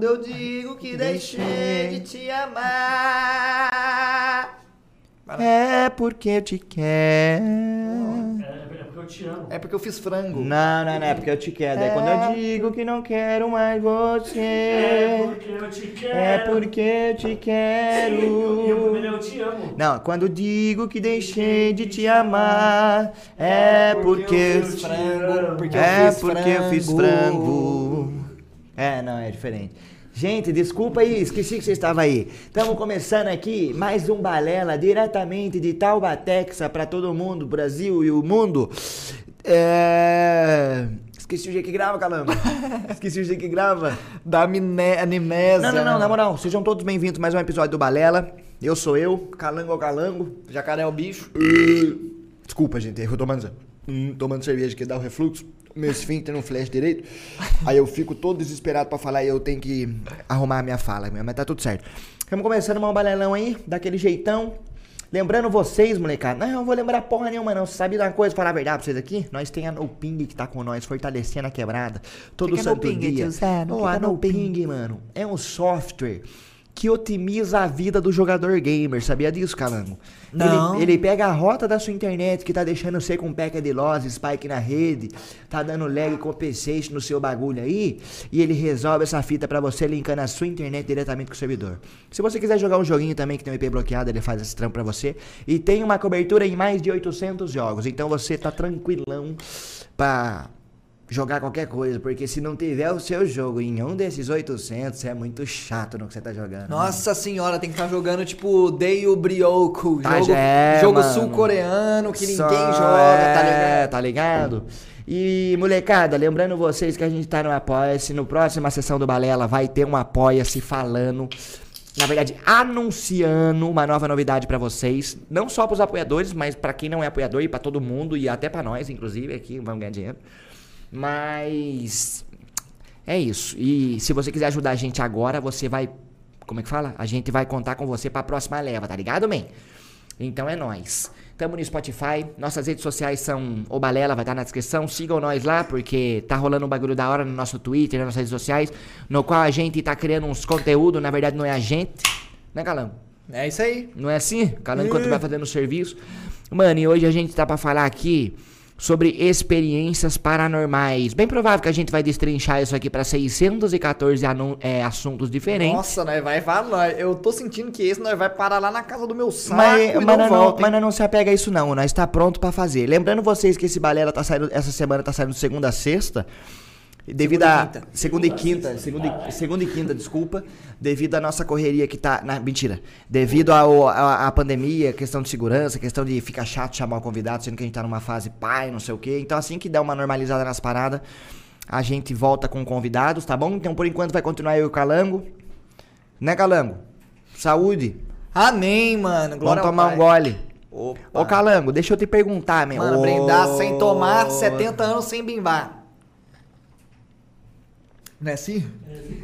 Quando eu digo que deixei de te amar. É porque eu te quero. É, é porque eu te amo. É porque eu fiz frango. Não, não, não, é porque eu te quero. É quando eu digo que não quero mais É você. porque eu te quero. É porque eu te Sim, e o e o primeiro quero. eu te amo. Não, quando digo que deixei de te amar, é porque eu eu fiz te frango. Porque é eu fiz porque eu fiz frango. É, não, é diferente. Gente, desculpa aí, esqueci que você estava aí. Estamos começando aqui mais um Balela diretamente de Taubaté, para todo mundo, Brasil e o mundo. É... Esqueci o dia que grava, Calamba. Esqueci o dia que grava. Da animnésia. Não, não, não, na moral, sejam todos bem-vindos a mais um episódio do Balela. Eu sou eu, Calango ao Calango. Jacaré é o bicho. Desculpa, gente, eu tô tomando, hum, tomando cerveja que dá o refluxo. Meu esfíncter não flash direito. Aí eu fico todo desesperado pra falar e eu tenho que arrumar a minha fala, mas tá tudo certo. Estamos começando um balelão aí, daquele jeitão. Lembrando vocês, molecada. Não, eu não vou lembrar porra nenhuma, não. Você sabe de uma coisa, falar a verdade pra vocês aqui? Nós tem a No Ping que tá com nós, fortalecendo a quebrada. Todo Que que é No santo Ping, dia. Zé? Ô, que a No No Ping? Ping, mano, é um software que otimiza a vida do jogador gamer. Sabia disso, Calango? Não. Ele, ele pega a rota da sua internet que tá deixando você com peca de loss, spike na rede, tá dando lag compensation no seu bagulho aí, e ele resolve essa fita pra você linkando a sua internet diretamente com o servidor. Se você quiser jogar um joguinho também que tem um IP bloqueado, ele faz esse trampo pra você. E tem uma cobertura em mais de 800 jogos, então você tá tranquilão pra jogar qualquer coisa, porque se não tiver o seu jogo em um desses 800, é muito chato no que você tá jogando. né? Nossa senhora, tem que estar jogando tipo Deio Brioco, Tá, jogo, é, jogo sul-coreano que ninguém Só- joga, tá é, ligado? Tá ligado? E, molecada, lembrando vocês que a gente tá no Apoia-se. No próxima sessão do Balela vai ter um Apoia-se falando. Na verdade, anunciando uma nova novidade pra vocês. Não só pros apoiadores, mas pra quem não é apoiador e pra todo mundo. E até pra nós, inclusive, aqui, vamos ganhar dinheiro. Mas. É isso. E se você quiser ajudar a gente agora, você vai. Como é que fala? A gente vai contar com você pra próxima leva, tá ligado, man? Então é nóis. Tamo no Spotify. Nossas redes sociais são o Balela, vai estar na descrição. Sigam nós lá, porque tá rolando um bagulho da hora no nosso Twitter, nas nossas redes sociais, no qual a gente tá criando uns conteúdos, na verdade não é a gente. Né, Calango? É isso aí. Não é assim? Calango enquanto vai fazendo o serviço. Mano, e hoje a gente tá pra falar aqui sobre experiências paranormais. Bem provável que a gente vai destrinchar isso aqui pra 614 anu- é, assuntos diferentes. Nossa, nós vai falar. Eu tô sentindo que esse nós vai parar lá na casa do meu saco Mas, mas, não nós não, mas nós não se apega a isso não, nós está pronto pra fazer. Lembrando vocês que esse balela tá saindo, essa semana tá saindo segunda a sexta, devido Segunda e a quinta. segunda e quinta, segunda e, segunda e quinta, desculpa, devido à nossa correria que tá, na, mentira, devido à pandemia, questão de segurança, questão de ficar chato chamar o convidado, sendo que a gente tá numa fase pai, não sei o quê. Então assim que der uma normalizada nas paradas, a gente volta com convidados, tá bom? Então por enquanto vai continuar eu e o Calango. Né, Calango? Saúde. Amém, mano. Glória Vamos tomar um gole. Opa. Ô Calango, deixa eu te perguntar, meu. Mano, brindar sem tomar 70 anos sem bimbar. Não é assim?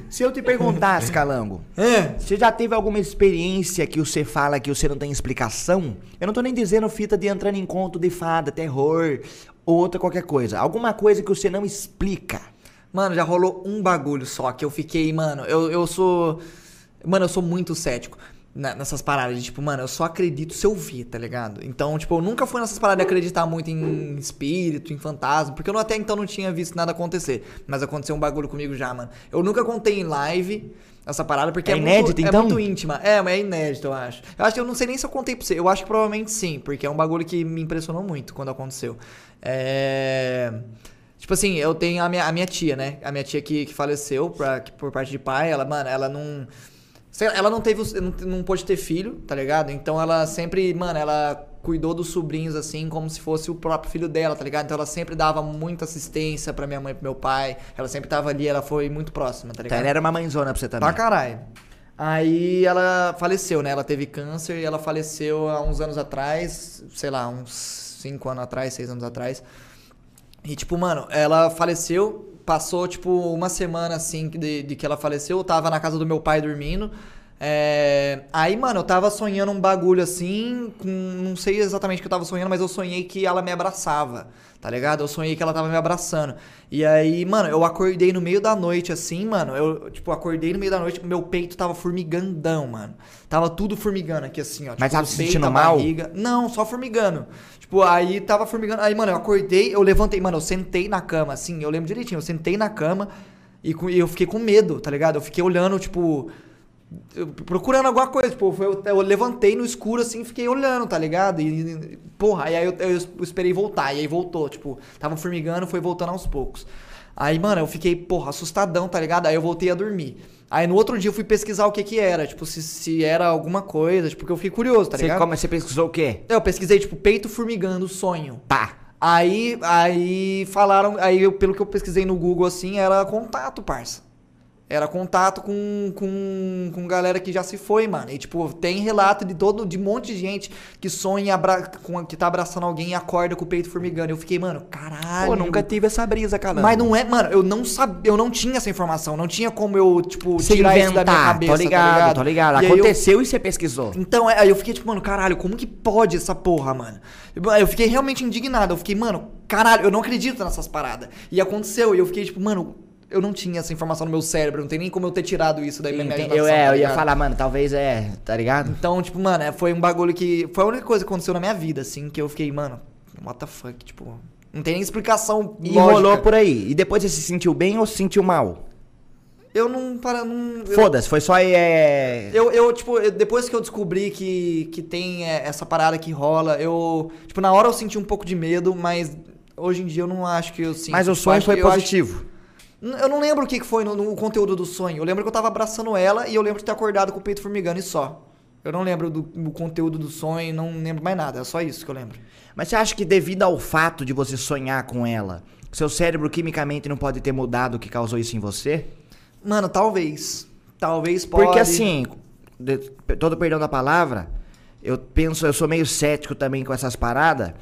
Se eu te perguntasse, Calango, É. você já teve alguma experiência que você fala que você não tem explicação? Eu não tô nem dizendo fita de entrando em conto de fada, terror, ou outra qualquer coisa. Alguma coisa que você não explica. Mano, já rolou um bagulho só que eu fiquei, mano, eu, eu sou. Mano, eu sou muito cético na- nessas paradas. de, Tipo, mano, eu só acredito se eu vi, tá ligado? Então, tipo, eu nunca fui nessas paradas de acreditar muito em espírito, em fantasma, porque eu até então não tinha visto nada acontecer. Mas aconteceu um bagulho comigo já, mano. Eu nunca contei em live essa parada, porque É é, inédito, muito, então? é muito íntima. É, mas é inédito, eu acho. Eu acho que eu não sei nem se eu contei pra você. Eu acho que provavelmente sim, porque é um bagulho que me impressionou muito quando aconteceu. É. Tipo assim, eu tenho a minha, a minha tia, né? A minha tia que, que faleceu pra, que por parte de pai, ela, mano, ela não. Sei Ela não teve. Não, não pôde ter filho, tá ligado? Então ela sempre, mano, ela cuidou dos sobrinhos assim, como se fosse o próprio filho dela, tá ligado? Então ela sempre dava muita assistência pra minha mãe e pro meu pai. Ela sempre tava ali, ela foi muito próxima, tá Tá, ligado? ela era uma mãezona pra você também. Pra caralho. Aí ela faleceu, né? Ela teve câncer e ela faleceu há uns anos atrás, sei lá, uns 5 anos atrás, 6 anos atrás. E tipo, mano, ela faleceu, passou tipo uma semana assim de, de que ela faleceu, eu tava na casa do meu pai dormindo. É, Aí, mano, eu tava sonhando um bagulho assim, com... não sei exatamente o que eu tava sonhando, mas eu sonhei que ela me abraçava, tá ligado? Eu sonhei que ela tava me abraçando. E aí, mano, eu acordei no meio da noite assim, mano, eu, tipo, acordei no meio da noite, meu peito tava formigandão, mano. Tava tudo formigando aqui assim, ó. Mas tipo, tava se sentindo mal? barriga. Não, só formigando. Tipo, aí tava formigando. Aí, mano, eu acordei, eu levantei, mano, eu sentei na cama, assim, eu lembro direitinho, eu sentei na cama e, e eu fiquei com medo, tá ligado? Eu fiquei olhando, tipo. Eu- procurando alguma coisa, tipo, eu, eu levantei no escuro assim e fiquei olhando, tá ligado? E, e- porra, aí eu, eu esperei voltar, e aí voltou, tipo, tava formigando, foi voltando aos poucos. Aí, mano, eu fiquei, porra, assustadão, tá ligado? Aí eu voltei a dormir. Aí no outro dia eu fui pesquisar o que que era, tipo, se, se era alguma coisa, tipo, porque eu fiquei curioso, tá Você, ligado? como, você pesquisou o quê? Eu pesquisei, tipo, peito formigando, sonho. Pá. Aí, aí falaram, aí eu, pelo que eu pesquisei no Google, assim, era contato, parça. Era contato com, com, com galera que já se foi, mano. E, tipo, tem relato de todo, de um monte de gente que sonha, abra, com, que tá abraçando alguém e acorda com o peito formigando. Eu fiquei, mano, caralho. Pô, nunca tive essa brisa, cara. Mas não é, mano, eu não sabia, eu não tinha essa informação, não tinha como eu, tipo, Você tirar isso da minha inventar, cabeça, tô ligado, tá ligado? tô ligado. E aí eu- Aconteceu e você pesquisou. então, é, aí eu fiquei tipo, mano, caralho, como que pode essa porra, mano? Eu fiquei realmente indignado. Eu fiquei, mano, caralho, eu não acredito nessas paradas. E aconteceu, e eu fiquei tipo, mano, eu não tinha essa informação no meu cérebro, não tem nem como eu ter tirado isso da minha Entendi. imaginação. Eu, é, tá eu ia falar, mano, talvez é, tá ligado? Então, tipo, mano, é, foi um bagulho que. Foi a única coisa que aconteceu na minha vida, assim, que eu fiquei, mano, what the fuck, tipo. Não tem nem explicação. E lógica. rolou por aí. E depois você se sentiu bem ou se sentiu mal? Eu não. Para, não Foda-se, foi só é. Eu, eu, tipo, eu- depois que eu descobri que, que tem é, essa parada que rola, eu. Tipo, na hora eu senti um pouco de medo, mas hoje em dia eu não acho que eu sinto. Mas o Tipo, sonho foi positivo. Eu não lembro o que que foi no, no conteúdo do sonho. Eu lembro que eu tava abraçando ela e eu lembro de ter acordado com o peito formigando e só. Eu não lembro do, do conteúdo do sonho, não lembro mais nada. É só isso que eu lembro. Mas você acha que devido ao fato de você sonhar com ela, seu cérebro quimicamente não pode ter mudado o que causou isso em você? Mano, talvez. Talvez pode. Porque assim, de- todo perdão da palavra, eu penso, eu sou meio cético também com essas paradas.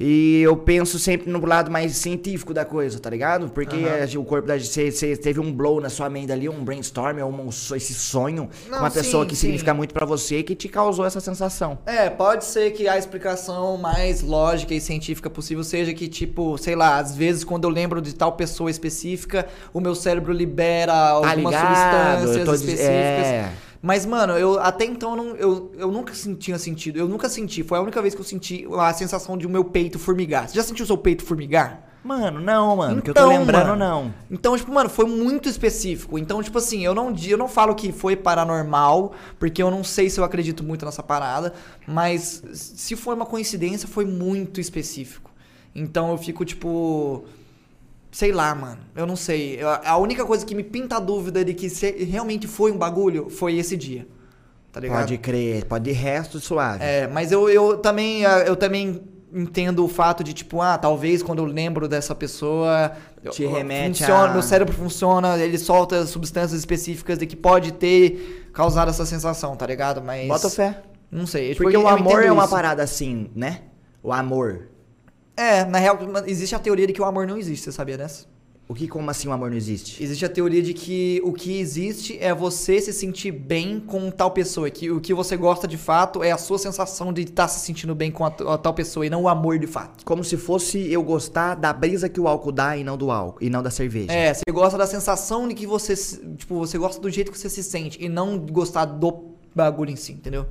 E eu penso sempre no lado mais científico da coisa, tá ligado? Porque eh, o corpo da gente, você teve um blow na sua mente ali, um brainstorm, um, esse sonho Não, com uma pessoa sim, que sim. significa muito pra você e que te causou essa sensação. É, pode ser que a explicação mais lógica e científica possível seja que, tipo, sei lá, às vezes quando eu lembro de tal pessoa específica, o meu cérebro libera algumas Tá ligado? substâncias diz- específicas. é. Mas, mano, eu até então eu, não, eu, eu nunca tinha sentido. Eu nunca senti. Foi a única vez que eu senti a sensação de o meu peito formigar. Você já sentiu o seu peito formigar? Mano, não, mano, que eu tô Então, lembrando, mano. não. Então, tipo, mano, foi muito específico. Então, tipo assim, eu não, eu não falo que foi paranormal, porque eu não sei se eu acredito muito nessa parada, mas se foi uma coincidência, foi muito específico. Então eu fico, tipo. Sei lá, mano. Eu não sei. Eu- a única coisa que me pinta a dúvida de que se realmente foi um bagulho foi esse dia. Tá ligado? Pode crer, pode de resto suave. É, mas eu, eu também ah, eu também entendo o fato de tipo, ah, talvez quando eu lembro dessa pessoa Te remete funciona, a- meu cérebro funciona, ele solta substâncias específicas de que pode ter causado essa sensação, tá ligado? Mas Bota fé. não sei, tipo, Porque eu- o amor é uma isso. parada assim, né? O amor. É, na real existe a teoria de que o amor não existe, você sabia dessa? O que, como assim o amor não existe? Existe a teoria de que o que existe é você se sentir bem com tal pessoa. Que o que você gosta de fato é a sua sensação de estar se sentindo bem com a, a tal pessoa e não o amor de fato. Como se fosse eu gostar da brisa que o álcool dá e não do álcool, e não da cerveja. É, você gosta da sensação de que você. Tipo, você gosta do jeito que você se sente e não gostar do bagulho em si, entendeu?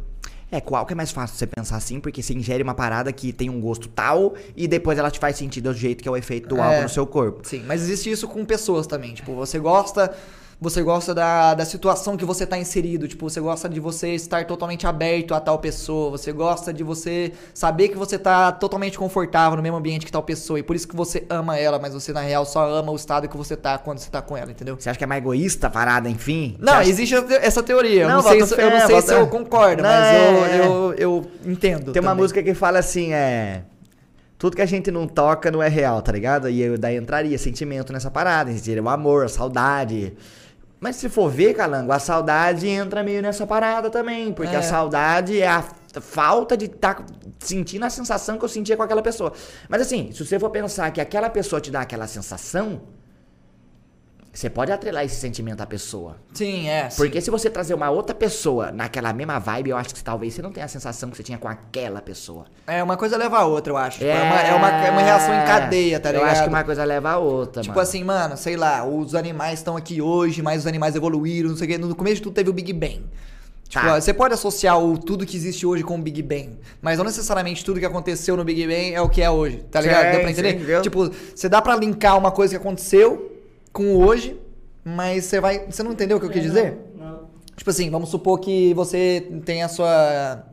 É, com o álcool é mais fácil você pensar assim, porque você ingere uma parada que tem um gosto tal e depois ela te faz sentido do jeito que é o efeito do É. álcool no seu corpo. Sim, mas existe isso com pessoas também. Tipo, você gosta. Você gosta da, da situação que você tá inserido. Tipo, você gosta de você estar totalmente aberto a tal pessoa. Você gosta de você saber que você tá totalmente confortável no mesmo ambiente que tal pessoa. E por isso que você ama ela, mas você na real só ama o estado que você tá quando você tá com ela, entendeu? Você acha que é mais egoísta a parada, enfim? Não, acha- existe essa teoria. Eu Não, não, sei, se, eu, fé, não sei boto se eu concordo, Não, mas é, eu, eu, eu entendo. Tem uma também. música que fala assim, é. Tudo que a gente não toca não é real, tá ligado? E eu, daí entraria sentimento nessa parada, seria o amor, a saudade. Mas se for ver, Calango, a saudade entra meio nessa parada também. Porque É. a saudade é a falta de estar sentindo a sensação que eu sentia com aquela pessoa. Mas assim, se você for pensar que aquela pessoa te dá aquela sensação, você pode atrelar esse sentimento à pessoa. Sim, é. sim. Porque se você trazer uma outra pessoa naquela mesma vibe, eu acho que talvez você não tenha a sensação que você tinha com aquela pessoa. É, uma coisa leva a outra, eu acho. Tipo, É, uma, é, uma, é uma reação em cadeia, tá ligado? Eu acho que uma coisa leva a outra, Tipo mano. assim, mano, sei lá, os animais estão aqui hoje, mas os animais evoluíram, não sei o quê. No começo de tudo teve o Big Bang. Tipo, Tá. você pode associar o tudo que existe hoje com o Big Bang, mas não necessariamente tudo que aconteceu no Big Bang é o que é hoje, tá ligado? Sim, Deu pra entender? sim, tipo, você dá pra linkar uma coisa que aconteceu com hoje, mas você vai. Você não entendeu o que eu quis dizer? Não. Tipo assim, vamos supor que você tem a sua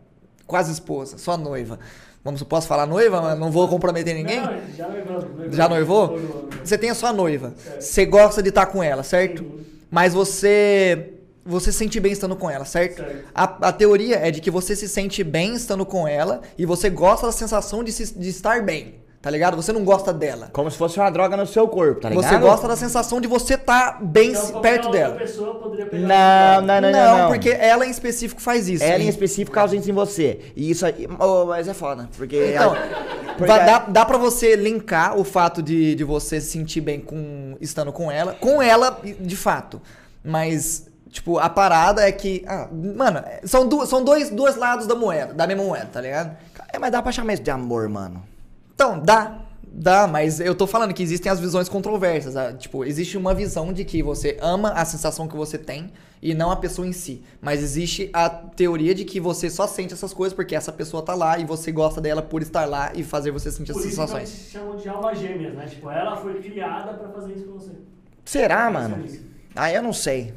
quase esposa, sua noiva. Vamos supor, posso falar noiva, mas não vou comprometer ninguém? Não, já noivamos. Já noivou? Você tem a sua noiva. Certo. Você gosta de estar com ela, certo? Uhum. Mas você você se sente bem estando com ela, certo? Certo. A, a teoria é de que você se sente bem estando com ela e você gosta da sensação de, se- de estar bem, tá ligado? Você não gosta dela. Como se fosse uma droga no seu corpo, tá ligado? Você gosta da sensação de você estar bem Então, perto outra dela. pessoa poderia pegar Não, não, não, não, não, porque ela em específico faz isso. Ela em específico causa isso em você. E isso aí. Oh, mas é foda. Porque. Então, porque- vai- dá, dá pra você linkar o fato de, de você se sentir bem com estando com ela, com ela de fato. Mas, tipo, a parada é que. Ah, mano, são, du são dois, dois lados da moeda, da mesma moeda, tá ligado? É, mas dá pra chamar isso de amor, mano. Então, dá. Dá, mas eu tô falando que existem as visões controversas. ah, Tipo, existe uma visão de que você ama a sensação que você tem e não a pessoa em si. Mas existe a teoria de que você só sente essas coisas porque essa pessoa tá lá e você gosta dela por estar lá e fazer você sentir Por essas isso que sensações. eles chamam de almas gêmeas, né? Tipo, ela foi criada pra fazer isso com você. Será, mano? Ah, eu não sei.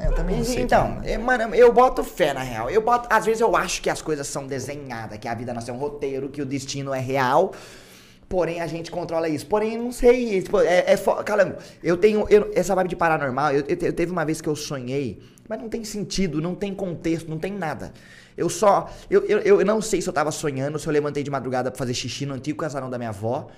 É, eu também não sei. Então, é, mano, eu boto fé na real. Eu boto, às vezes eu acho que as coisas são desenhadas, que a vida nossa é um roteiro, que o destino é real. Porém, a gente controla isso. Porém, eu não sei. Tipo, é, é Calango, eu tenho. eu- essa vibe de paranormal, eu, eu, eu teve uma vez que eu sonhei, mas não tem sentido, não tem contexto, não tem nada. Eu só. Eu, eu, eu não sei se eu tava sonhando, se eu levantei de madrugada pra fazer xixi no antigo casarão da minha avó.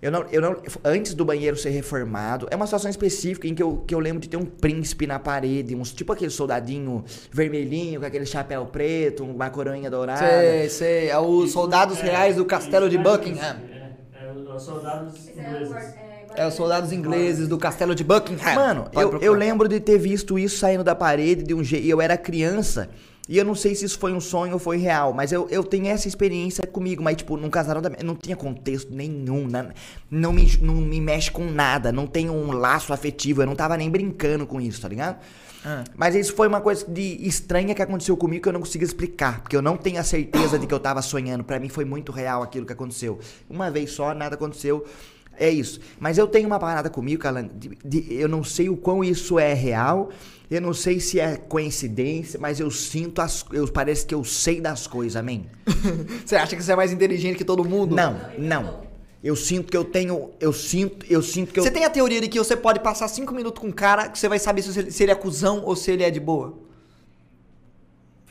Eu não, eu não, antes do banheiro ser reformado, é uma situação específica em que eu, que eu lembro de ter um príncipe na parede, uns tipo aquele soldadinho vermelhinho com aquele chapéu preto, uma coroinha dourada. Sei, sei. É os soldados É, reais do castelo de Buckingham. É, é, os soldados é ingleses. é, É os soldados ingleses do castelo de Buckingham. Mano, eu, eu lembro de ter visto isso saindo da parede de um jeito. Eu era criança. E eu não sei se isso foi um sonho ou foi real, mas eu, eu tenho essa experiência comigo, mas tipo, num casarão da, não tinha contexto nenhum, na- não, me, não me mexe com nada, não tem um laço afetivo, eu não tava nem brincando com isso, tá ligado? Ah. Mas isso foi uma coisa de estranha que aconteceu comigo que eu não consigo explicar, porque eu não tenho a certeza de que eu tava sonhando. Pra mim foi muito real aquilo que aconteceu. Uma vez só, nada aconteceu. É isso. Mas eu tenho uma parada comigo, Calan, eu não sei o quão isso é real, eu não sei se é coincidência, mas eu sinto as eu parece que eu sei das coisas, amém? Você acha que você é mais inteligente que todo mundo? Não, não. Eu sinto que eu tenho, eu sinto, eu sinto que eu Você tem a teoria de que você pode passar cinco minutos com um cara que você vai saber se ele, se ele é cuzão ou se ele é de boa?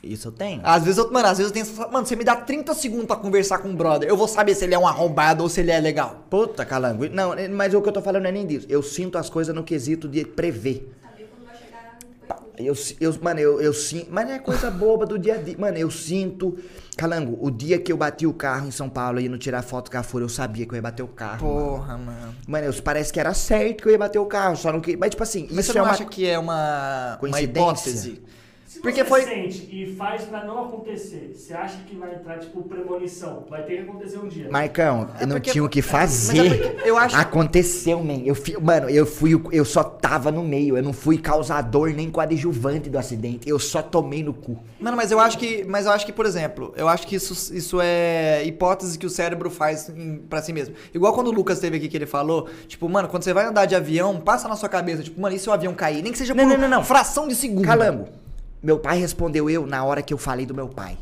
Isso eu tenho. Às vezes eu, mano, às vezes eu tenho essa. Mano, você me dá 30 segundos pra conversar com um brother. Eu vou saber se ele é um arrombado ou se ele é legal. Puta, calango. Não, mas o que eu tô falando não é nem disso. Eu sinto as coisas no quesito de prever. Saber quando vai chegar no iFood. Eu, eu, mano, eu, eu sinto. Mas não é coisa boba do dia a dia. Mano, eu sinto. Calango, o dia que eu bati o carro em São Paulo indo tirar foto com a Fúria, eu sabia que eu ia bater o carro. Porra, mano. Mano, eu, parece que era certo que eu ia bater o carro, só não que. Mas, tipo assim, Mas isso você é não uma. acha que é uma, uma coincidência? hipótese? Se Porque você foi- sente e faz pra não acontecer, você acha que vai entrar, tipo, premonição? Vai ter que acontecer um dia. Marcão, eu não porque- tinha o que Mas é fazer. porque eu acho- Aconteceu, man. Eu fui, mano, eu fui, o- eu só tava no meio. Eu não fui causador nem coadjuvante do acidente. Eu só tomei no cu. Mano, mas eu acho que, mas eu acho que, por exemplo, eu acho que isso, isso é hipótese que o cérebro faz em, pra si mesmo. Igual quando o Lucas teve aqui que ele falou, tipo, mano, quando você vai andar de avião, passa na sua cabeça, tipo, mano, e se o avião cair? Nem que seja Não, por não, não, não. fração de segundo. Calango, meu pai respondeu eu na hora que eu falei do meu pai.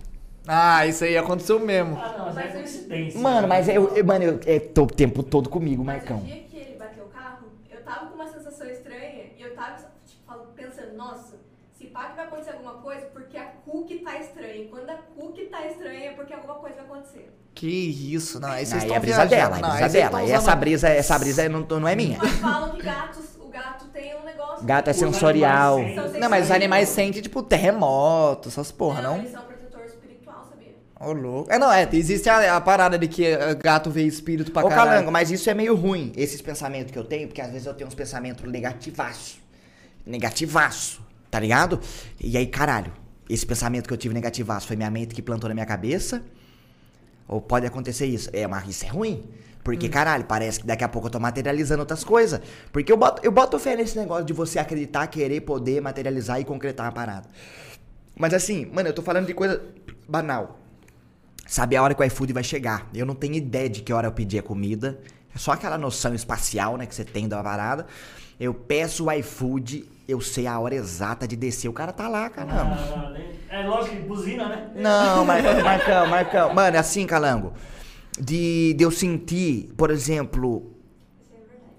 Ah, isso aí aconteceu mesmo. Ah, não, mas é coincidência. Mano, né? mas eu, eu- mano, eu, é tô o tempo todo comigo, Mas Marcão. o dia que ele bateu o carro, eu tava com uma sensação estranha e eu tava tipo, pensando, nossa, se pá que vai acontecer alguma coisa, porque a Cookie tá estranha. E quando a Cookie tá estranha, é porque alguma coisa vai acontecer. Que isso, não, aí vocês Aí estão é brisa viajando. dela, é Não, aí brisa vocês dela. E essa brisa, essa brisa não, não é minha. Mas falam que gatos, gato tem um negócio. Gato é sensorial. Não, mas os animais sentem, tipo, terremoto, essas porra, não? Eles são protetor espiritual, sabia? Ô, louco. É, não, é, existe a, a parada de que eh, gato vê espírito pra Ô, caralho. Calango, mas isso é meio ruim, esses pensamentos que eu tenho, porque às vezes eu tenho uns pensamentos negativaço. Negativaço, tá ligado? E aí, caralho, esse pensamento que eu tive negativaço foi minha mente que plantou na minha cabeça? Ou pode acontecer isso? É, mas isso é ruim. Porque, caralho, parece que daqui a pouco eu tô materializando outras coisas. Porque eu boto, eu boto fé nesse negócio de você acreditar, querer, poder materializar e concretar uma parada. Mas assim, mano, eu tô falando de coisa banal. Saber a hora que o iFood vai chegar. Eu não tenho ideia de que hora eu pedi a comida. É só aquela noção espacial, né, que você tem da parada. Eu peço o iFood, eu sei a hora exata de descer. O cara tá lá, caramba. Ah, nem- É lógico, que buzina, né? Não, Mar Marcão, Marcão. Mano, é assim, Calango. De, de eu sentir, por exemplo.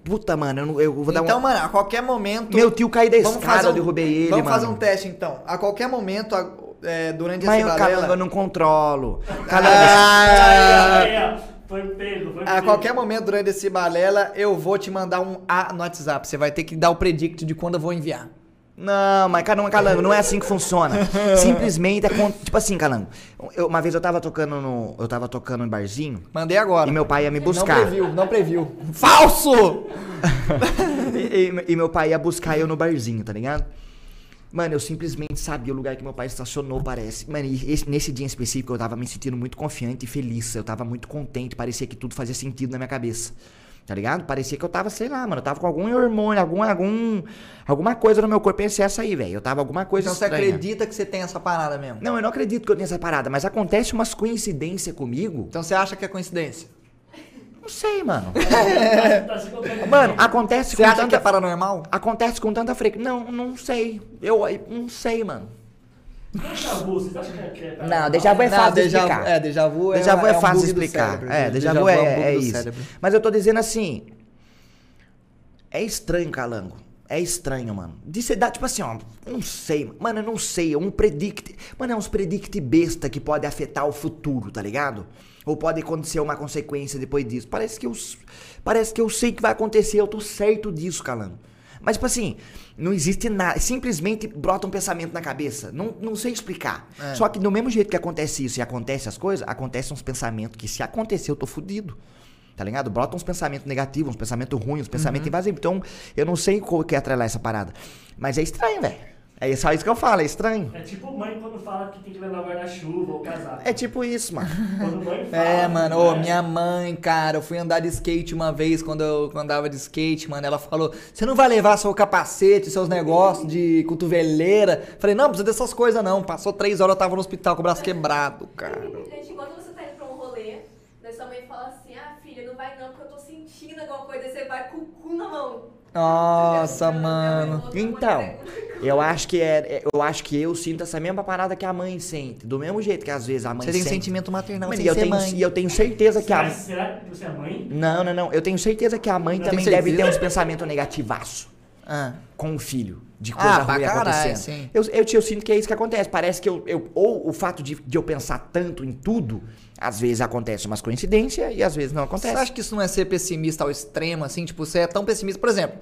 Puta, mano, eu, não- eu vou dar Então, um. mano, a qualquer momento. Meu tio caiu da escada, fazer eu um- derrubei ele, Vamos mano. fazer um teste, então. A qualquer momento, a- é, durante Mas esse o balela... Calango eu não controlo. Calango. Ah, Aí, ó, foi pego, foi a pego. qualquer momento durante esse balela, eu vou te mandar um A no WhatsApp. Você vai ter que dar o predict de quando eu vou enviar. Não, mas Calango, Calango, não é assim que funciona. Simplesmente é con- tipo assim, Calango. eu- uma vez eu tava tocando no. Eu tava tocando em barzinho Mandei agora. e meu pai ia me buscar. Não previu, não previu. Falso! e, e- e meu pai ia buscar eu no barzinho, tá ligado? Mano, eu simplesmente sabia o lugar que meu pai estacionou, parece. Mano, e esse- nesse dia em específico eu tava me sentindo muito confiante e feliz. Eu tava muito contente, parecia que tudo fazia sentido na minha cabeça. Tá ligado? Parecia que eu tava, sei lá, mano, eu tava com algum hormônio, algum, algum, alguma coisa no meu corpo em excesso aí, velho. Eu tava alguma coisa Então você estranha. acredita que você tem essa parada mesmo? Não, eu não acredito que eu tenha essa parada, mas acontece umas coincidências comigo. Então você acha que é coincidência? Não sei, mano. Contando. Mano, acontece Você com acha tanta... que é paranormal? Acontece com tanta frequência. Não, não sei. Eu eu não sei, mano. Déjà vu, vocês acham que é- que é... Não, déjà vu é Não, fácil de déjà vu- explicar. É, déjà vu é, Déjà vu é, um fácil de explicar. cérebro. É, déjà vu é, é do isso. cérebro. Mas eu tô dizendo assim. É estranho, Calango. É estranho, mano. De ser dar, tipo assim, ó. Não sei. Mano, eu não sei. É um predict. Mano, é uns predict besta que pode afetar o futuro, tá ligado? Ou pode acontecer uma consequência depois disso. Parece que eu. Parece que eu sei que vai acontecer. Eu tô certo disso, Calango. Mas, tipo assim, não existe nada. Simplesmente brota um pensamento na cabeça. Não, não sei explicar. É. Só que do mesmo jeito que acontece isso e acontece as coisas, acontecem uns pensamentos que se acontecer eu tô fudido. Tá ligado? Brota uns pensamentos negativos, uns pensamentos ruins, uns pensamentos invasivos. Então, eu não sei como que é atrelar essa parada. Mas é estranho, velho. É só isso que eu falo, é estranho. É tipo mãe quando fala que tem que levar guarda-chuva ou casaco. É tipo isso, mano. Quando mãe fala... É, mano, ô, né? minha mãe, cara, eu fui andar de skate uma vez quando eu quando andava de skate, mano. Ela falou: Você não vai levar seu capacete, seus negócios de cotoveleira? Falei: Não, não precisa dessas coisas não. Passou três horas, eu tava no hospital com o braço quebrado, cara. Gente, enquanto você tá indo pra um rolê, daí sua mãe fala assim, ah, filha, não vai não, porque eu tô sentindo alguma coisa, aí você vai com o cu na mão. Nossa, mãe mano. que Então, eu acho que é, eu acho que eu sinto essa mesma parada que a mãe sente. Do mesmo jeito que às vezes a mãe Você tem sente. sentimento maternal Mano, sem e eu ser tenho, mãe. e eu tenho certeza que Será, a será que você é mãe? Não, não, não. Eu tenho certeza que a mãe Tem também deve ter uns pensamentos negativaços Ah. com o filho. De coisa Ah, ruim caralho, acontecendo. sim. Eu, eu, eu sinto que é isso que acontece. Parece que eu. eu ou o fato de, de eu pensar tanto em tudo, às vezes acontece umas coincidências e às vezes não acontece. Você acha que isso não é ser pessimista ao extremo, assim? Tipo, você é tão pessimista. Por exemplo,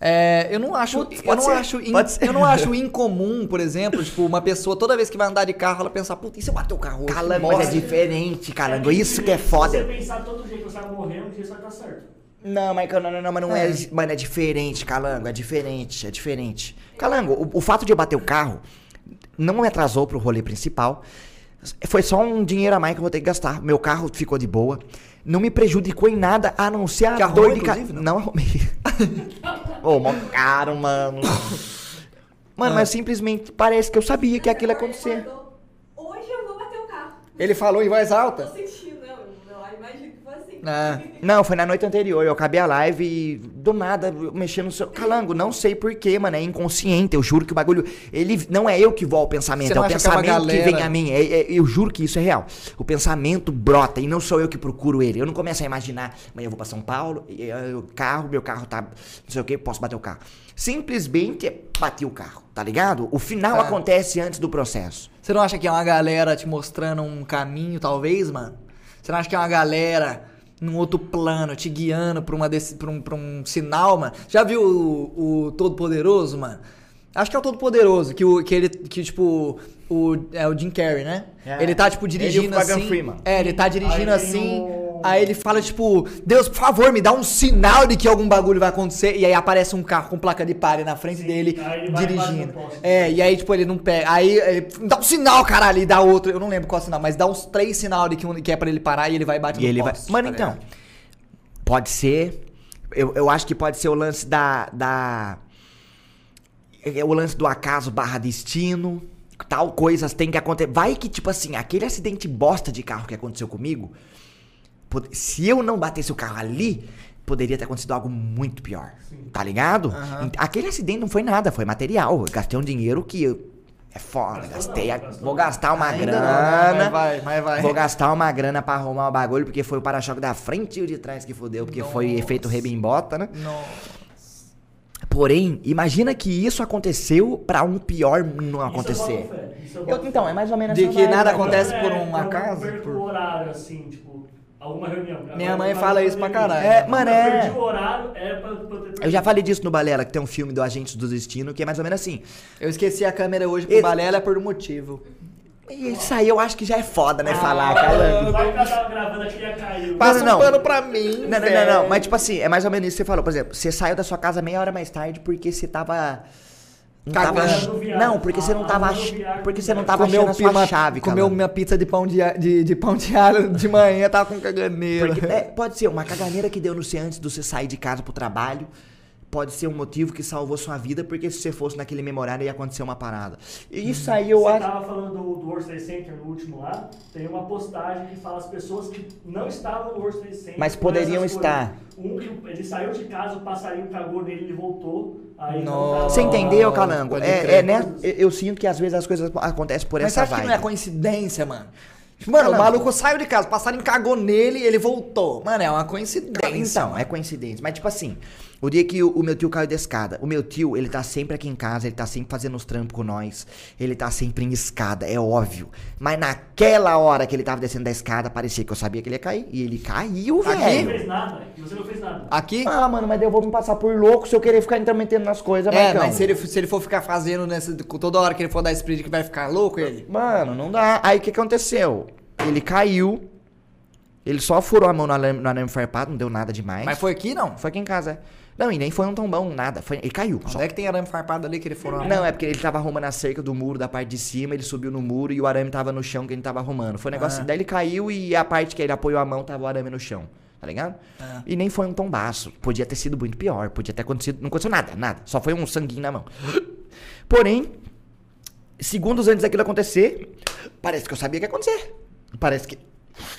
é, eu não acho. Putz, eu não ser, acho. in- pode ser. eu não acho incomum, por exemplo, tipo, uma pessoa, toda vez que vai andar de carro, ela pensar, puta, e se eu bater o carro hoje? Calango, mas é bosta." diferente, calango. Isso que é Se foda. você pensar todo dia que você vai morrer, um dia você vai estar certo. Não, mas não, não, não, mas não é. É. Mano, é diferente, Calango. É diferente, é diferente. Calango, o, o fato de eu bater o carro não me atrasou pro rolê principal. Foi só um dinheiro a mais que eu vou ter que gastar. Meu carro ficou de boa. Não me prejudicou em nada, a não ser a dor de cabeça. inclusive, Não arrumei. Ô, mó caro, mano. Mano, mas simplesmente parece que eu sabia que aquilo ia acontecer. Hoje eu vou bater o carro. Ele falou em voz alta? sentindo, não, não, imagino que foi assim. Ah. Não, foi na noite anterior. Eu acabei a live e do nada mexendo no seu. Calango, não sei porquê, mano. É inconsciente. Eu juro que o bagulho. Ele não é eu que vou ao pensamento, Você é o que é pensamento que, galera? vem a mim. É- é- eu juro que isso é real. O pensamento brota e não sou eu que procuro ele. Eu não começo a imaginar, amanhã eu vou pra São Paulo, o carro, meu carro tá. Não sei o que, posso bater o carro. Simplesmente é bati o carro, tá ligado? O final Tá. acontece antes do processo. Você não acha que é uma galera te mostrando um caminho, talvez, mano? Você não acha que é uma galera num outro plano, te guiando pra, uma desse, pra, um, pra um sinal, mano? Já viu o, o Todo-Poderoso, mano? Acho que é o Todo Poderoso, que, o, que ele, que tipo, o, é o Jim Carrey, né? É. Ele tá, tipo, Ele dirigindo Morgan assim. Freeman. É, ele tá dirigindo Aí assim. o- Aí ele fala, tipo, Deus, por favor, me dá um sinal de que algum bagulho vai acontecer. E aí aparece um carro com placa de pare na frente Sim, dele, vai dirigindo. É, e aí, tipo, ele não pega. Aí ele dá um sinal, caralho, e dá outro. Eu não lembro qual sinal, mas dá uns três sinal de que, um- que é pra ele parar e ele vai e bate E no ele vai. poste, Mano, tá então. ligado? Pode ser. Eu, eu acho que pode ser o lance da. da é o lance do acaso barra destino. Tal coisas tem que acontecer. Vai que, tipo assim, aquele acidente bosta de carro que aconteceu comigo. Se eu não batesse o carro ali, poderia ter acontecido algo muito pior. Tá ligado? Ent- Aquele acidente não foi nada, foi material. Eu gastei um dinheiro que. eu- é foda, Gastou gastei. não, vou gastar uma Ainda grana. não, mas vai, mas vai. Vou gastar uma grana pra arrumar o bagulho, porque foi o para-choque da frente e o de trás que fodeu, porque foi Nossa. efeito rebimbota, né? Nossa. Porém, imagina que isso aconteceu pra um pior não Isso eu acontecer. boto fé, isso eu Eu- boto fé. então, é mais ou menos De que nada né? acontece É, por um eu acaso, por- horário, assim, tipo, alguma reunião. Minha Agora, mãe eu fala isso pra caralho. É, mano, eu é. perdi o horário, é pra, pra ter. Eu já falei disso no Balela, que tem um filme do Agentes do Destino, que é mais ou menos assim. Eu esqueci a câmera hoje pro Esse- Balela por um motivo. E isso aí eu acho que já é foda, né? falar, Ah, cara. Vai que ela tava gravando aqui e ia cair. Passa não. um pano pra mim. Não, não, não, não. Mas tipo assim, é mais ou menos isso que você falou. Por exemplo, você saiu da sua casa meia hora mais tarde porque você tava. Não, tava Cagando ach- não, porque você não Ah, tava. no ach-. Porque você não tava Comeu, achando a sua uma, chave, comeu minha pizza de pão de, de, de pão de alho de manhã, tava com caganeira. Porque, é, pode ser uma caganeira que deu no você antes de você sair de casa pro trabalho. Pode ser um motivo que salvou sua vida, porque se você fosse naquele memorário ia acontecer uma parada. E isso aí eu Você acho. tava falando do, do World Trade Center no último lá, tem uma postagem que fala as pessoas que não estavam no World Trade Center. Mas poderiam estar. Um que ele saiu de casa, o passarinho cagou nele, ele voltou. Aí tava- Você entendeu, Calango? É, é, né? Eu, eu sinto que às vezes as coisas acontecem por Mas você essa acha que vibe. não é coincidência, mano? Mano, o maluco saiu de casa, o passarinho cagou nele e ele voltou. Mano, é uma coincidência. Então, é coincidência. Mas, tipo assim, o dia que o, o meu tio caiu da escada, o meu tio, ele tá sempre aqui em casa, ele tá sempre fazendo os trampos com nós, ele tá sempre em escada, é óbvio. Mas naquela hora que ele tava descendo da escada, parecia que eu sabia que ele ia cair. E ele caiu, Aqui? Você não velho. fez nada, e você não fez nada. Aqui? Ah, mano, mas daí eu vou me passar por louco se eu querer ficar intrometendo nas coisas, é, Marcão. mas se ele, se ele for ficar fazendo nessa, toda hora que ele for dar sprint que vai ficar louco ele? Mano, não dá. Aí o que aconteceu? Ele caiu, ele só furou a mão no arame, no arame farpado, não deu nada demais. Mas foi aqui não? Foi aqui em casa. é. Não, e nem foi um tombão, nada. Foi, ele caiu. Só. Onde é que tem arame farpado ali que ele foram Não, é porque ele tava arrumando a cerca do muro da parte de cima, ele subiu no muro e o arame tava no chão que ele tava arrumando. Foi um negócio. Ah. Daí ele caiu e a parte que ele apoiou a mão tava o arame no chão. Tá ligado? Ah. E nem foi um tombaço. Podia ter sido muito pior. Podia ter acontecido. Não aconteceu nada, nada. Só foi um sanguinho na mão. Porém, segundos antes daquilo acontecer, parece que eu sabia que ia acontecer. Parece que.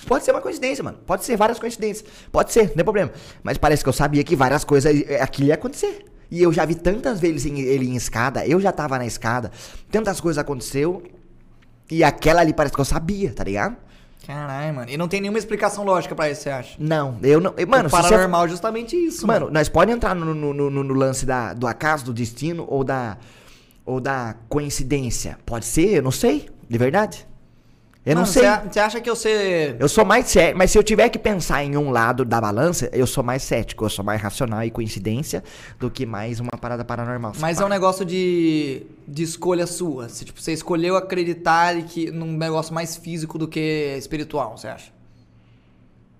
Pode ser uma coincidência, mano. Pode ser várias coincidências. Pode ser, não tem problema. Mas parece que eu sabia que várias coisas. eh, Aquilo ia acontecer. E eu já vi tantas vezes ele em escada. Eu já tava na escada. Tantas coisas aconteceu. E aquela ali parece que eu sabia, tá ligado? Caralho, mano. E não tem nenhuma explicação lógica pra isso, você acha? Não, eu não. eu- Mano, o paranormal é justamente isso, mano. Mano, nós podemos entrar no, no, no- no- no lance da, do acaso, do destino ou da, ou da coincidência. Pode ser, eu não sei, de verdade. Eu não sei. Você acha que eu ser. Eu sou mais cético, mas se eu tiver que pensar em um lado da balança, eu sou mais cético, eu sou mais racional e coincidência do que mais uma parada paranormal. Mas é um negócio de, de escolha sua. Você, tipo, você escolheu acreditar que, num negócio mais físico do que espiritual, você acha?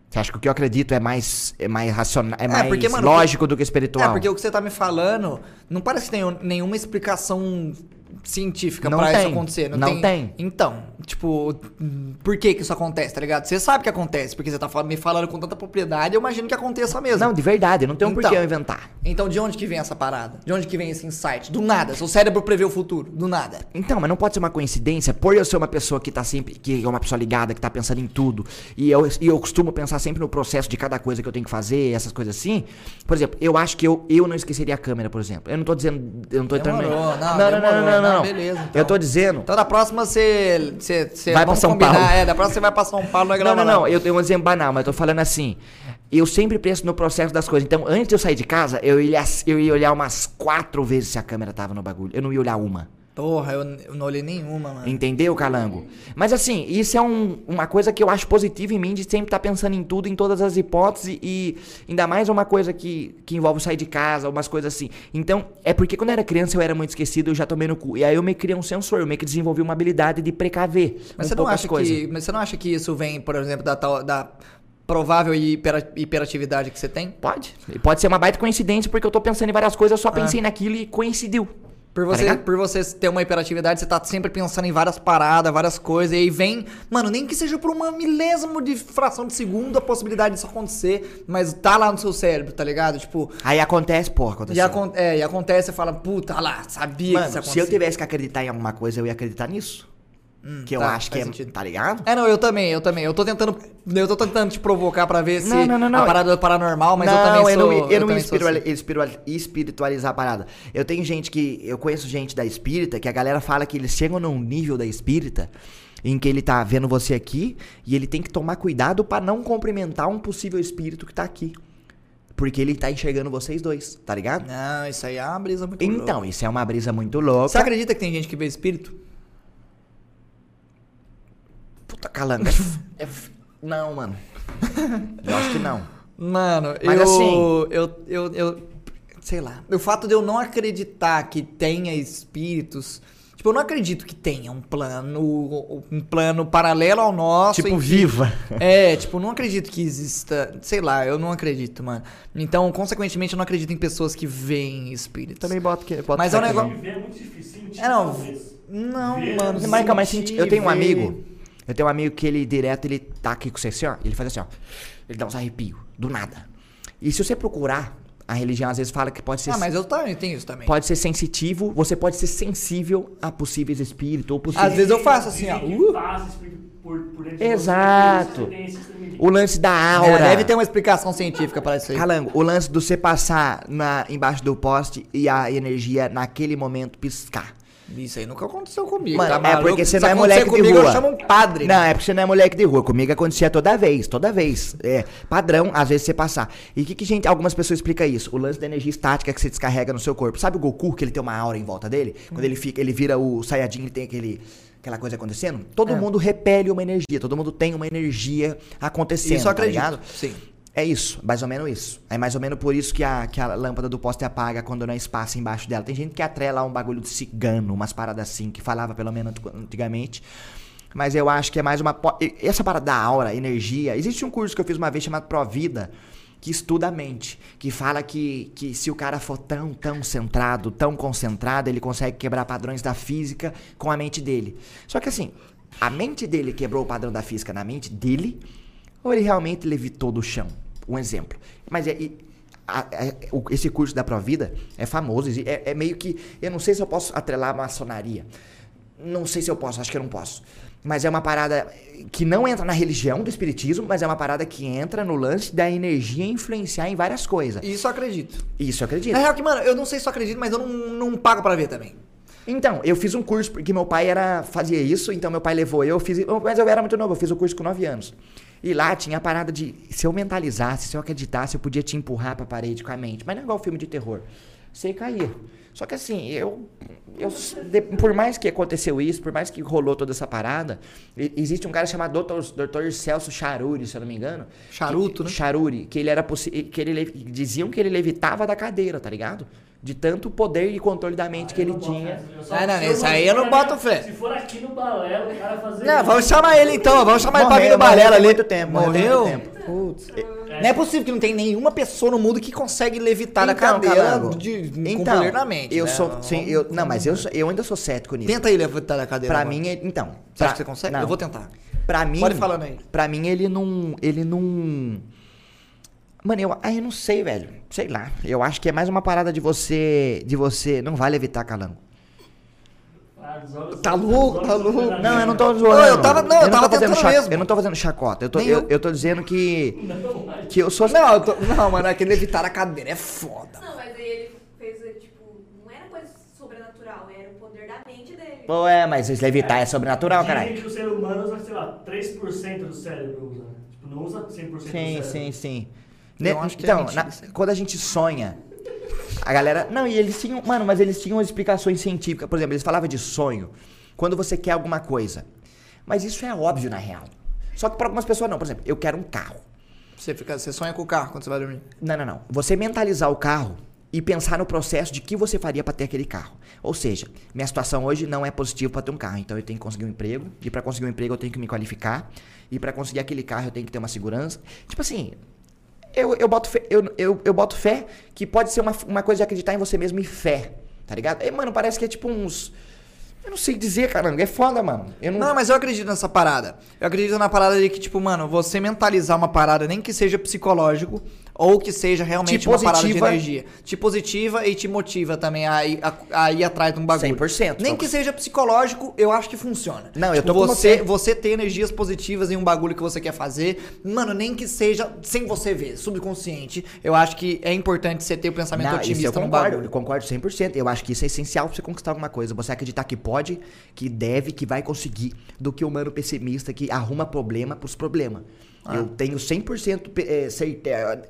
Você acha que o que eu acredito é mais, é mais racional, é, É, mais porque, mano, lógico do que espiritual? É, porque o que você tá me falando não parece que tem nenhuma explicação científica Não pra isso tem. acontecer. Não tem. Então, tipo, por que que isso acontece, tá ligado? Você sabe que acontece, porque você tá me falando com tanta propriedade, eu imagino que aconteça mesmo. Não, de verdade, não tem um Então. porquê eu inventar. Então, de onde que vem essa parada? De onde que vem esse insight? Do nada. Seu cérebro prevê o futuro. Do nada. Então, mas não pode ser uma coincidência, por eu ser uma pessoa que tá sempre, que é uma pessoa ligada, que tá pensando em tudo, e eu, e eu costumo pensar sempre no processo de cada coisa que eu tenho que fazer, essas coisas assim. Por exemplo, eu acho que eu, eu não esqueceria a câmera, por exemplo. Eu não tô dizendo, eu não tô entrando Demorou, em- não, não, não, não, demorou. não, não, Não, não. beleza, então. Eu tô dizendo Então, da próxima, você. você, você Vai pra vamos São combinar. Paulo. É, da próxima você vai pra São Paulo, não é Não, não, não. Eu tenho um exemplo banal, mas eu tô falando assim. Eu sempre penso no processo das coisas. Então, antes de eu sair de casa, eu ia, eu ia olhar umas quatro vezes se a câmera tava no bagulho. Eu não ia olhar uma. Porra, eu, eu não olhei nenhuma, mano. Entendeu, Calango? Mas assim, isso é um- uma coisa que eu acho positiva em mim, de sempre estar pensando em tudo, em todas as hipóteses, e ainda mais uma coisa que, que envolve sair de casa, umas coisas assim. Então, é porque quando eu era criança eu era muito esquecido, eu já tomei no cu. E aí eu me criei um sensor, eu meio que desenvolvi uma habilidade de precaver Mas um você não acha coisas. que. Mas você não acha que isso vem, por exemplo, da tal. Da provável hipera- hiperatividade que você tem? Pode. Pode ser uma baita coincidência, porque eu tô pensando em várias coisas, eu só pensei naquilo e coincidiu. Por Tá você, ligado? por você ter uma hiperatividade, você tá sempre pensando em várias paradas, várias coisas, e aí vem, mano, nem que seja por uma milésimo de fração de segundo a possibilidade disso acontecer, mas tá lá no seu cérebro, tá ligado? Tipo, Aí acontece, porra, e, aconteceu. acon é, e acontece, você fala, puta, lá, sabia que Mano, isso ia se eu tivesse que acreditar em alguma coisa, eu ia acreditar nisso. Que eu tá, acho que é. sentido. Tá ligado? É, não, eu também, eu também. Eu tô tentando. Eu tô tentando te provocar pra ver se Não, não, não, não. a parada é paranormal, mas não, eu também eu sou. não, eu não também sou espirituali- assim. espiritual- espiritualizar a parada. Eu tenho gente que. Eu conheço gente da espírita que a galera fala que eles chegam num nível da espírita em que ele tá vendo você aqui e ele tem que tomar cuidado pra não cumprimentar um possível espírito que tá aqui. Porque ele tá enxergando vocês dois, tá ligado? Não, isso aí é uma brisa muito Então, louca. isso é uma brisa muito louca. Você acredita que tem gente que vê espírito? Puta calanga. É f- não, mano. Eu acho que não. Mano, Mas eu, assim- eu, eu, eu. Sei lá. O fato de eu não acreditar que tenha espíritos. Tipo, eu não acredito que tenha um plano. Um plano paralelo ao nosso. tipo, que- viva. É, tipo, não acredito que exista. Sei lá, eu não acredito, mano. Então, consequentemente, eu não acredito em pessoas que veem espíritos. Também boto que. Boto Mas é um negócio- é muito difícil. sentir, É, não. talvez. Não, Ver, mano. Mas, calma, eu tenho um ver. amigo. Eu tenho um amigo que ele direto, ele tá aqui com você assim, ó. Ele faz assim, ó. Ele dá uns arrepios, do nada. E se você procurar, a religião às vezes fala que pode ser. Ah, mas eu também tenho isso também. Pode ser sensitivo, você pode ser sensível a possíveis espíritos ou possíveis. Às vezes eu faço assim, ó. Uh. por, por Exato. O lance da É, aura. deve ter uma explicação científica para isso aí. Calango, o lance do você passar na, embaixo do poste e a energia naquele momento piscar. Isso aí nunca aconteceu comigo. Mano, tá é porque você não é moleque de comigo, rua. eu chamo um padre. Não, é porque você não é moleque de rua. Comigo acontecia toda vez, toda vez. É padrão, às vezes você passar. E o que, que gente, algumas pessoas explicam isso? O lance da energia estática que você descarrega no seu corpo. Sabe o Goku, que ele tem uma aura em volta dele? Quando ele fica, ele vira o Saiyajin, ele tem aquele. Aquela coisa acontecendo, todo É. mundo repele uma energia, todo mundo tem uma energia acontecendo. Isso eu tá acredito. ligado? Sim. É isso, mais ou menos isso. É mais ou menos por isso que a, que a lâmpada do poste apaga quando não é espaço embaixo dela. Tem gente que atrela um bagulho de cigano, umas paradas assim, que falava pelo menos antigamente. Mas eu acho que é mais uma. Essa parada da aura, energia. Existe um curso que eu fiz uma vez chamado Provida, que estuda a mente. Que fala que, que se o cara for tão, tão centrado, tão concentrado, ele consegue quebrar padrões da física com a mente dele. Só que assim, a mente dele quebrou o padrão da física na mente dele, ou ele realmente levitou do chão? Um exemplo. Mas é. a- o- esse curso da Provida é famoso, é, é meio que. Eu não sei se eu posso atrelar a maçonaria. Não sei se eu posso, acho que eu não posso. Mas é uma parada que não entra na religião do espiritismo, mas é uma parada que entra no lance da energia influenciar em várias coisas. Isso eu acredito. Isso eu Na acredito. real que, mano, eu não sei se eu acredito, mas eu não, não pago pra ver também. Então, eu fiz um curso porque meu pai era fazia isso, então meu pai levou eu, eu fiz, mas eu era muito novo, eu fiz o curso com 9 anos. E lá tinha a parada de se eu mentalizasse, se eu acreditasse, eu podia te empurrar pra parede com a mente, mas não é igual filme de terror. Você caía. Só que assim, eu, eu de- por mais que aconteceu isso, por mais que rolou toda essa parada, existe um cara chamado Dr. Dr. Celso Charuri, se eu não me engano. Charuto, que, né? Charuri, que ele era que ele le- diziam que ele levitava da cadeira, tá ligado? De tanto poder e controle da mente que Eu ele não boto tinha. só- Ah, não, isso aí eu não boto fé. Se for aqui no balé, o cara fazer. Não, vamos chamar ele então, vamos chamar ele pra vir Morreu, no balela morreu ali. muito tempo, morreu Morreu? muito tempo. Putz. Não é possível que não tem nenhuma pessoa no mundo que consegue levitar da Então, cadeira Calango, de, com então, poder na mente. Eu né? sou, sim, eu, não, mas eu, eu ainda sou cético nisso. Tenta aí levitar da cadeira. Pra agora. mim, é- então. Você pra- acha que você consegue? não. Eu vou tentar. Pra mim. Pode ir falando aí. Pra mim, ele não. Ele não. Mano, eu, ah, eu não sei, velho. Sei lá. Eu acho que é mais uma parada de você. De você. Não vale evitar calango. Tá louco, tá louco. Não, eu não tô zoando. Ô, eu tava- não, eu tava tô fazendo mesmo. Eu não tô fazendo chacota. Eu tô, eu, eu. tô dizendo que. Não, mas- Que eu sou. Não, eu tô- não, mano, aquele levitar a cadeira é foda. Não, mas aí ele fez, tipo, não era coisa sobrenatural, era o poder da mente dele. Pô, é, mas esse levitar é sobrenatural, Dizem caralho. que o ser humano usa, sei lá, 3% do cérebro usa. né? Tipo, não usa 100% do Sim, cérebro. sim, sim. Eu acho que é então, mentira na- quando a gente sonha, A galera. Não, e eles tinham. Mano, mas eles tinham explicações científicas. Por exemplo, eles falavam de sonho. Quando você quer alguma coisa. Mas isso é óbvio na real. Só que para algumas pessoas não. Por exemplo, eu quero um carro. Você, fica, você sonha com o carro quando você vai dormir. Não, não, não. Você mentalizar o carro e pensar no processo de que você faria para ter aquele carro. Ou seja, minha situação hoje não é positiva para ter um carro, então eu tenho que conseguir um emprego, e para conseguir um emprego eu tenho que me qualificar, e para conseguir aquele carro eu tenho que ter uma segurança. Tipo assim, eu, eu, boto, fé, eu, eu, eu boto fé que pode ser uma, uma coisa de acreditar em você mesmo e fé, tá ligado? E, mano, parece que é tipo uns. Eu não sei dizer, caramba, é foda, mano. Não... Não, mas eu acredito nessa parada. Eu acredito na parada de que, tipo, mano, você mentalizar uma parada, nem que seja psicológico, ou que seja realmente Te uma parada de positiva. energia. Te positiva e te motiva também a ir, a, a ir atrás de um bagulho. 100%, Nem que seja psicológico, eu acho que funciona. Não, eu Tipo, tô com você, você. você ter energias positivas em um bagulho que você quer fazer, mano, nem que seja sem você ver, subconsciente. Eu acho que é importante você ter o pensamento Não, isso eu otimista no concordo, bagulho. eu concordo 100%. Eu acho que isso é essencial pra você conquistar alguma coisa. Você acreditar que pode, que deve, que vai conseguir, do que o humano pessimista que arruma problema pros problemas. Ah. Eu tenho 100% pe- eh, certeza.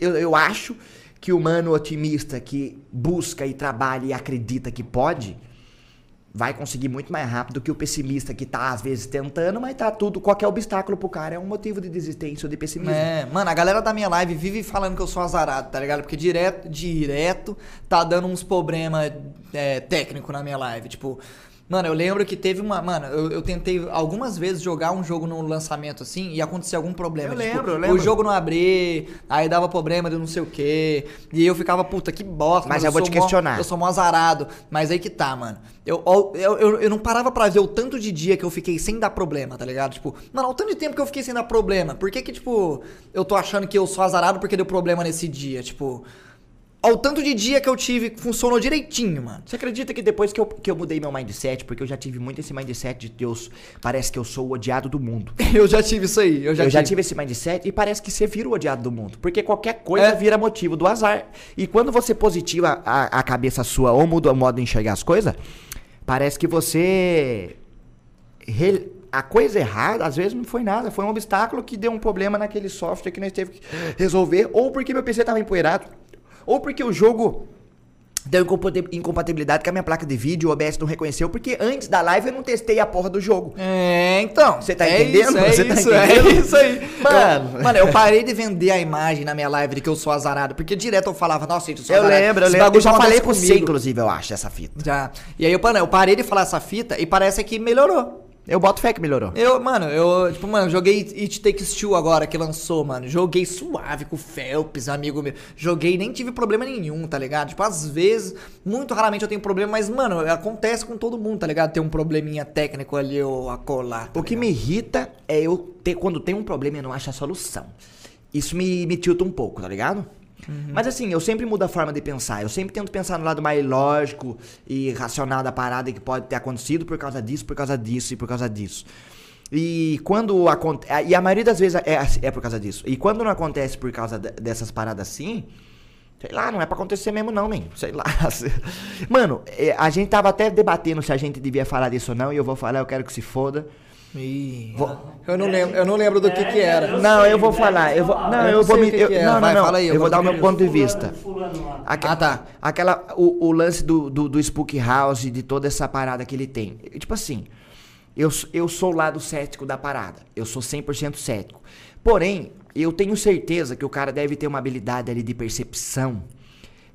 Eu, eu acho que o humano otimista que busca e trabalha e acredita que pode, vai conseguir muito mais rápido que o pessimista que tá às vezes tentando, mas tá tudo, qualquer obstáculo pro cara é um motivo de desistência ou de pessimismo. É, mano, a galera da minha live vive falando que eu sou azarado, tá ligado? Porque direto, direto tá dando uns problemas é, técnicos na minha live. Tipo, mano, eu lembro que teve uma. Mano, eu, eu tentei algumas vezes jogar um jogo no lançamento assim e acontecia algum problema. Eu Tipo, lembro, eu lembro. O jogo não abrir, aí dava problema de não sei o quê. E eu ficava, puta, que bosta. Mas mano, eu vou sou te mó- questionar. eu sou mó azarado. Mas aí que tá, mano. Eu, eu, eu, eu não parava pra ver o tanto de dia que eu fiquei sem dar problema, tá ligado? Tipo, mano, o tanto de tempo que eu fiquei sem dar problema. Por que que, tipo, eu tô achando que eu sou azarado porque deu problema nesse dia? Tipo, ao tanto de dia que eu tive, funcionou direitinho, mano. Você acredita que depois que eu, que eu mudei meu mindset, porque eu já tive muito esse mindset de Deus, parece que eu sou o odiado do mundo. Eu já tive isso aí, eu já eu tive. já tive esse mindset e parece que você vira o odiado do mundo. Porque qualquer coisa É. vira motivo do azar. E quando você positiva a, a cabeça sua ou muda o modo de enxergar as coisas, parece que você. re- A coisa errada, às vezes, não foi nada. Foi um obstáculo que deu um problema naquele software que nós teve que resolver. Ou porque meu PC tava empoeirado. Ou porque o jogo deu incompati- incompatibilidade com a minha placa de vídeo, o OBS não reconheceu, porque antes da live eu não testei a porra do jogo. É, então. Você tá é entendendo? Isso, é tá isso, entendendo? é isso aí. Mano. Eu, mano, eu parei de vender a imagem na minha live de que eu sou azarado. Porque direto eu falava, nossa, gente, eu sou Eu azarado. lembro, eu Esse lembro. Eu já falei com você, inclusive, eu acho, essa fita. Já. E aí, mano, eu parei de falar essa fita e parece que melhorou. Eu boto fé que melhorou. Eu, mano, eu, tipo, mano, joguei It Takes Two agora que lançou, mano. Joguei suave com o Phelps, amigo meu. Joguei, nem tive problema nenhum, tá ligado? Tipo, às vezes, muito raramente eu tenho problema, mas, mano, acontece com todo mundo, tá ligado? Ter um probleminha técnico ali ou a colar. tá O que ligado? me irrita é eu ter, quando tem um problema e eu não acho a solução. Isso me, me tilta um pouco, tá ligado? Mas assim, eu sempre mudo a forma de pensar. Eu sempre tento pensar no lado mais lógico e racional da parada que pode ter acontecido por causa disso, por causa disso e por causa disso. E quando acontece. E a maioria das vezes é, assim- é por causa disso. E quando não acontece por causa de- dessas paradas assim. Sei lá, não é pra acontecer mesmo não, man. Sei lá. Mano, é, a gente tava até debatendo se a gente devia falar disso ou não. E eu vou falar, eu quero que se foda. Ih, eu não lembro, eu não lembro do que que era. Não, eu vou falar, eu vou. Não, Eu vou me. eu- que é. não, não, Vai, não. fala aí, eu eu vou dar o meu ponto de vista. Ah, tá. Aquela. O, o lance do, do, do Spook House, de toda essa parada que ele tem. Tipo assim, eu, eu sou o lado cético da parada. Eu sou 100% cético. Porém, eu tenho certeza que o cara deve ter uma habilidade ali de percepção,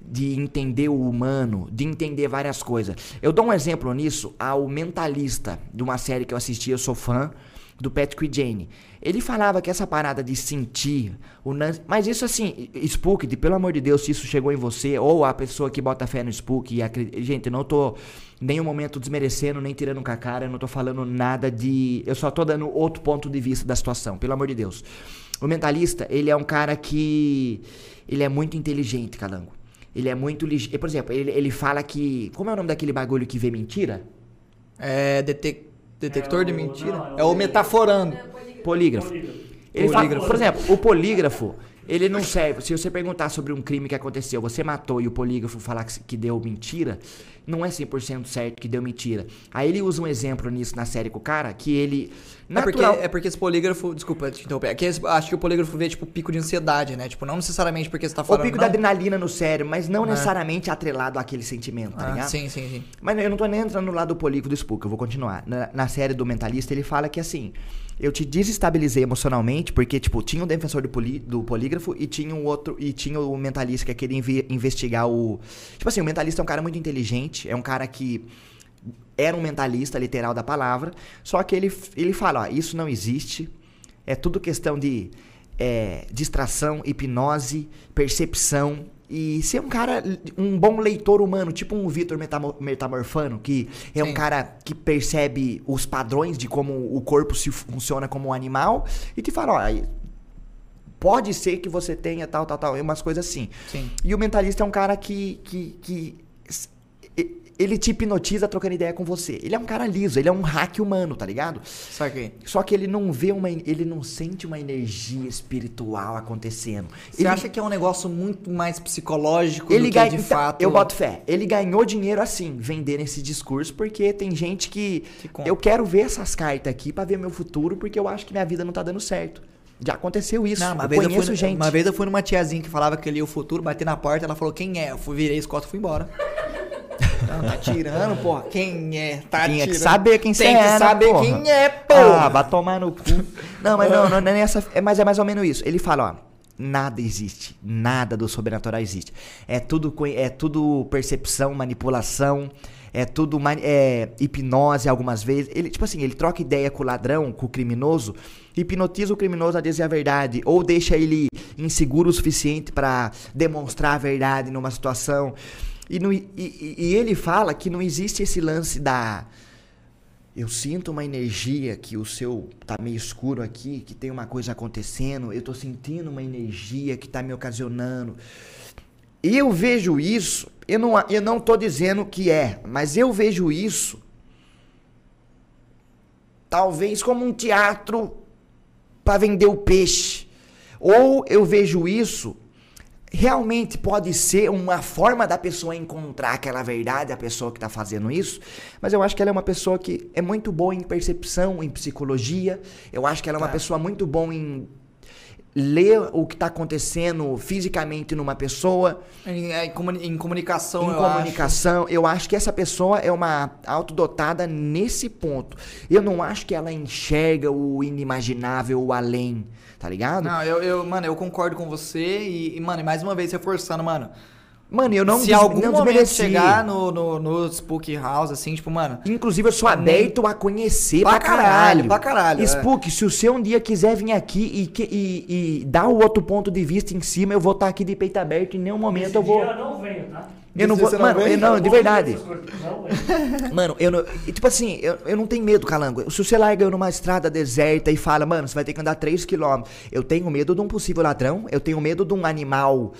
de entender o humano, de entender várias coisas. Eu dou um exemplo nisso ao Mentalista, de uma série que eu assisti, eu sou fã, do Patrick Jane. Ele falava que essa parada de sentir o nan- mas isso assim, Spook, de, pelo amor de Deus, se isso chegou em você ou a pessoa que bota fé no Spook e acredita, gente, não tô nenhum momento desmerecendo nem tirando com a cara, eu não tô falando nada de, eu só tô dando outro ponto de vista da situação, pelo amor de Deus. O mentalista, ele é um cara que ele é muito inteligente, Calango. Ele é muito ligeiro. Por exemplo, ele, ele fala que. Como é o nome daquele bagulho que vê mentira? É detec- detector É de o- mentira? não, é o metaforando. Polígrafo. Polígrafo. Ele fala, Polígrafo. por exemplo, o polígrafo, Ele não serve. Se você perguntar sobre um crime que aconteceu, você matou e o polígrafo falar que, que deu mentira, não é 100% certo que deu mentira. Aí ele usa um exemplo nisso na série com o cara, que ele... É porque, natural- é porque esse polígrafo, desculpa te interromper, é que esse- acho que o polígrafo vê, tipo, pico de ansiedade, né? Tipo, não necessariamente porque você tá O falando... pico não. da adrenalina no cérebro, mas não É. necessariamente atrelado àquele sentimento, tá Ah, ligado? sim, sim, sim. Mas eu não tô nem entrando no lado político do Spook, eu vou continuar. Na, na série do Mentalista, ele fala que assim, eu te desestabilizei emocionalmente, porque, tipo, tinha o defensor do, poli- do polígrafo e tinha um outro, e tinha o mentalista que queria inve- investigar o. Tipo assim, o mentalista é um cara muito inteligente, é um cara que era um mentalista literal da palavra, só que ele, ele fala, ó, isso não existe, é tudo questão de é, distração, hipnose, percepção e ser um cara, um bom leitor humano, tipo um Vitor Metamo- Metamorfano, que é um Sim. cara que percebe os padrões de como o corpo se funciona como um animal e te fala, ó, pode ser que você tenha tal, tal, tal, umas coisas assim. Sim. E o mentalista é um cara que, que, que ele te hipnotiza trocando ideia com você. Ele é um cara liso, ele é um hack humano, tá ligado? Saquei. Só que ele não vê uma, ele não sente uma energia espiritual acontecendo. Você ele, acha que é um negócio muito mais psicológico ele do que ganha, de então, fato... eu boto fé. Ele ganhou dinheiro assim, vendendo esse discurso, porque tem gente que Que eu quero ver essas cartas aqui pra ver meu futuro, porque eu acho que minha vida não tá dando certo. Já aconteceu isso. Não, uma eu vez, eu conheço fui, gente. uma vez eu fui numa tiazinha que falava que eu lia o futuro, bati na porta, ela falou, quem é? Eu fui, virei as costas e fui embora. Não, tá tirando, porra. Quem é? Tá Tinha tirando. que saber quem Tem é, que saber porra? quem é, Ah, porra. vai tomar no cu. Não, mas não, não, não é nessa. É, mas é mais ou menos isso. Ele fala, ó. Nada existe. Nada do sobrenatural existe. É tudo, é tudo percepção, manipulação. É tudo é, hipnose algumas vezes. Ele, tipo assim, ele troca ideia com o ladrão, com o criminoso, hipnotiza o criminoso a dizer a verdade. Ou deixa ele inseguro o suficiente pra demonstrar a verdade numa situação. E, e- e ele fala que não existe esse lance da. Eu sinto uma energia que o seu tá meio escuro aqui, que tem uma coisa acontecendo, eu tô sentindo uma energia que tá me ocasionando. Eu vejo isso, eu não, eu não tô dizendo que é, mas eu vejo isso talvez como um teatro para vender o peixe. Ou eu vejo isso realmente pode ser uma forma da pessoa encontrar aquela verdade, a pessoa que está fazendo isso, mas eu acho que ela é uma pessoa que é muito boa em percepção, em psicologia, eu acho que ela é uma Tá. pessoa muito boa em ler o que está acontecendo fisicamente numa pessoa, Em, em comuni- em comunicação, em eu comunicação. Eu acho que essa pessoa é uma autodotada nesse ponto. Eu não acho que ela enxerga o inimaginável, o além, tá ligado? acho. Não, eu, eu, mano, eu concordo com você e, e, mano, e mais uma vez reforçando, mano. Mano, eu não se des- algum não momento chegar no, no, no Spook House, assim, tipo, mano, Inclusive, eu sou aberto a conhecer Pra pra, caralho, caralho. pra caralho, é. Spook, se o seu um dia quiser vir aqui e, e, e dar o outro ponto de vista em cima, eu vou estar aqui de peito aberto. Em nenhum momento Esse eu vou. dia eu não venho, tá? Eu não vou. não Mano, vem? eu não, de Eu verdade. Não. Mano, eu não. e, Tipo assim, eu, eu não tenho medo, calango. Se você larga eu numa estrada deserta e fala, mano, você vai ter que andar 3km. Eu tenho medo de um possível ladrão, eu tenho medo de um animal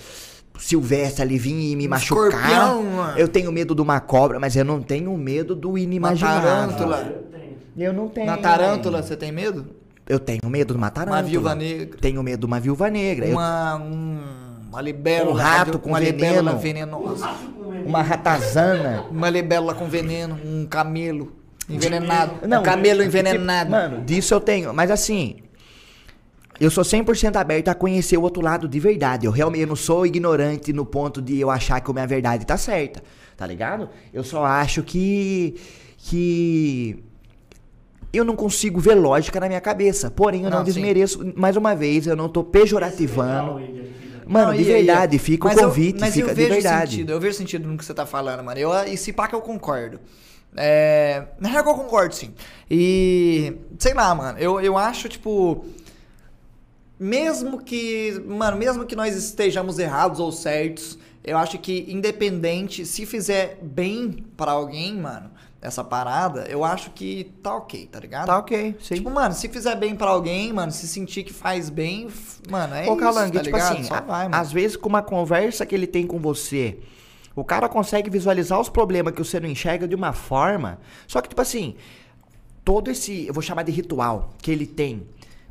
silvestre ali vir e me Um machucar. escorpião, mano. Eu tenho medo de uma cobra, mas eu não tenho medo do inimaginável. tarântula. Eu. Eu não tenho. na tarântula, você tem medo? Eu tenho medo de uma tarântula. Uma viúva negra. Tenho medo de uma viúva negra. Eu- Uma, um, uma libélula. Um rato com uma veneno. venenosa. Uma ratazana. Uma libélula com veneno, um camelo envenenado. Não, um camelo tipo, envenenado. Mano, disso eu tenho. Mas assim, eu sou 100% aberto a conhecer o outro lado de verdade. Eu realmente eu não sou ignorante no ponto de eu achar que a minha verdade tá certa. Tá ligado? Eu só acho que. Que. Eu não consigo ver lógica na minha cabeça. Porém, eu não, Não, sim. desmereço. Mais uma vez, eu não tô pejorativando. Mano, Não, de verdade, fica mas o eu- convite, mas fica eu de vejo verdade. Sentido, eu vejo sentido no que você tá falando, mano. Eu, e se pá que eu concordo. É, na real eu concordo, sim. E, sei lá, mano, eu, eu acho, tipo... Mesmo que, mano, mesmo que nós estejamos errados ou certos, eu acho que independente, se fizer bem pra alguém, mano, essa parada, eu acho que tá ok, tá ligado? Tá ok, sim. Tipo, mano, se fizer bem pra alguém, mano, se sentir que faz bem, mano, é Ô, isso, Calangue, tá tipo ligado? assim, vai, mano. às vezes com uma conversa que ele tem com você, o cara consegue visualizar os problemas que você não enxerga de uma forma. Só que, tipo assim, todo esse, eu vou chamar de ritual, que ele tem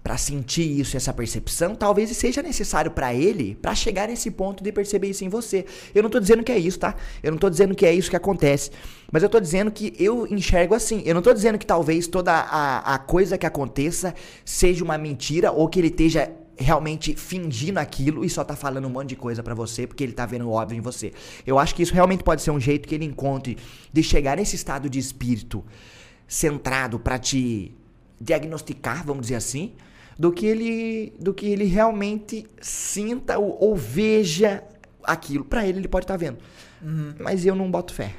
pra sentir isso, essa percepção, talvez seja necessário pra ele pra chegar nesse ponto de perceber isso em você. Eu não tô dizendo que é isso, tá? Eu não tô dizendo que é isso que acontece. Mas eu tô dizendo que eu enxergo assim. Eu não tô dizendo que talvez toda a, a coisa que aconteça seja uma mentira ou que ele esteja realmente fingindo aquilo e só tá falando um monte de coisa pra você porque ele tá vendo o óbvio em você. Eu acho que isso realmente pode ser um jeito que ele encontre de chegar nesse estado de espírito centrado pra te diagnosticar, vamos dizer assim, do que ele do que ele realmente sinta ou, ou veja aquilo. Pra ele ele pode estar vendo. Mas eu não boto fé.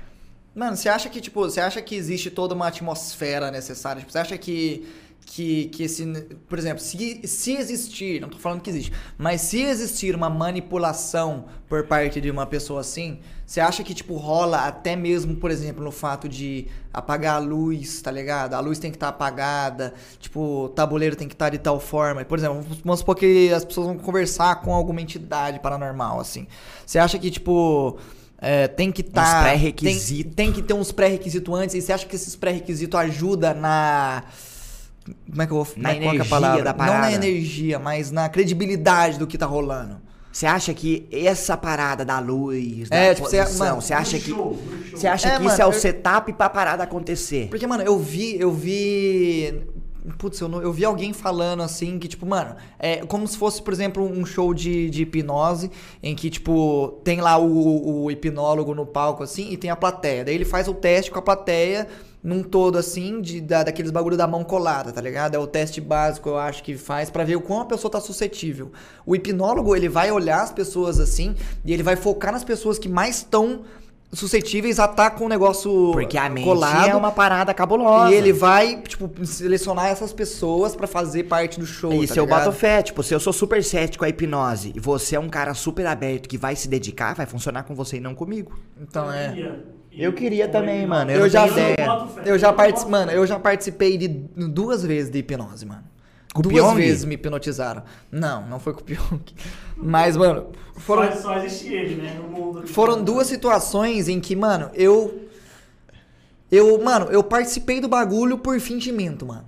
Mano, você acha que, tipo, você acha que existe toda uma atmosfera necessária? Tipo, você acha que, que, que esse. Por exemplo, se, se existir, não tô falando que existe, mas se existir uma manipulação por parte de uma pessoa assim, você acha que, tipo, rola até mesmo, por exemplo, no fato de apagar a luz, tá ligado? A luz tem que estar apagada, tipo, o tabuleiro tem que estar de tal forma. Por exemplo, vamos supor que as pessoas vão conversar com alguma entidade paranormal, assim. Você acha que, tipo. é, tem que estar. pré-requisito. Tem, tem que ter uns pré-requisitos antes. E você acha que esses pré-requisitos ajudam na. Como é que eu vou Na como é é energia palavra? da Não na parada. energia, mas na credibilidade do que tá rolando. Você acha que essa parada da luz, da É, tipo, você- posição, mano, você acha que você acha É, que isso mano, é o eu- setup pra parada acontecer? Porque, mano, eu vi, eu vi. Putz, eu, não- eu vi alguém falando assim que, tipo, mano, é como se fosse, por exemplo, um show de, de hipnose em que, tipo, tem lá o, o hipnólogo no palco, assim, e tem a plateia. Daí ele faz o teste com a plateia num todo, assim, de, da, daqueles bagulho da mão colada, tá ligado? É o teste básico, eu acho, que faz pra ver o quão a pessoa tá suscetível. O hipnólogo, ele vai olhar as pessoas assim e ele vai focar nas pessoas que mais estão suscetíveis a estar com o negócio Porque a mente colado. é uma parada cabulosa. E ele vai, tipo, selecionar essas pessoas pra fazer parte do show. Isso tá eu ligado? boto fé, tipo, se eu sou super cético à hipnose e você é um cara super aberto que vai se dedicar, vai funcionar com você e não comigo. Então é. Eu queria também, mano, eu Eu, já, ideia. eu já participei, mano, eu já participei de duas vezes de hipnose, mano. Com o duas Pyong? vezes me hipnotizaram. Não, não foi com o Pyong. Mas, mano, foram, Só, só existe ele, né? No mundo. aqui. foram duas situações em que, mano, eu. Eu, mano, eu participei do bagulho por fingimento, mano.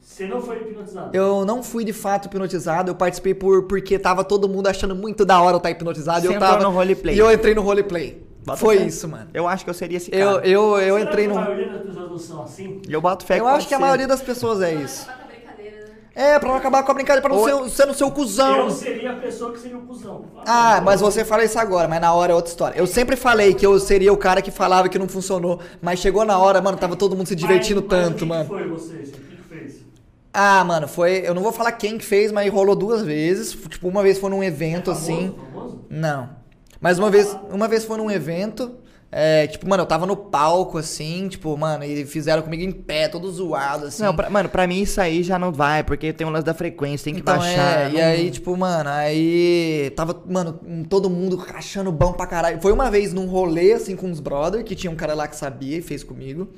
Você não foi hipnotizado. Eu não fui de fato hipnotizado, eu participei por porque tava todo mundo achando muito da hora eu estar hipnotizado e Você eu entrou tava no roleplay. E eu entrei no roleplay. Bota Foi fé. isso, mano. Eu acho que eu seria esse cara. Eu, eu, eu Será entrei que no A maioria das pessoas não são assim? Eu boto fé Eu acho que a maioria das pessoas é isso. Pra acabar com a brincadeira, né? É, pra não acabar com a brincadeira, pra não ser, ser no seu cuzão. Eu seria a pessoa que seria o cuzão. Ah, mas você fala isso agora, mas na hora é outra história. Eu sempre falei que eu seria o cara que falava que não funcionou, mas chegou na hora, mano, tava todo mundo se divertindo Mas- mas tanto, quem mano. que foi você? Quem que fez? Ah, mano, foi. Eu não vou falar quem que fez, mas rolou duas vezes. Tipo, uma vez foi num evento Famoso, assim. famoso? Não. Mas uma vez, uma vez foi num evento. É, tipo, mano, eu tava no palco, assim, tipo, mano, e fizeram comigo em pé, todo zoado, assim. Não, pra- mano, pra mim isso aí já não vai, porque tem um lance da frequência, tem que Então, baixar. é, e não- aí, tipo, mano, aí tava, mano, todo mundo achando bom pra caralho. Foi uma vez num rolê, assim, com uns brother, que tinha um cara lá que sabia e fez comigo.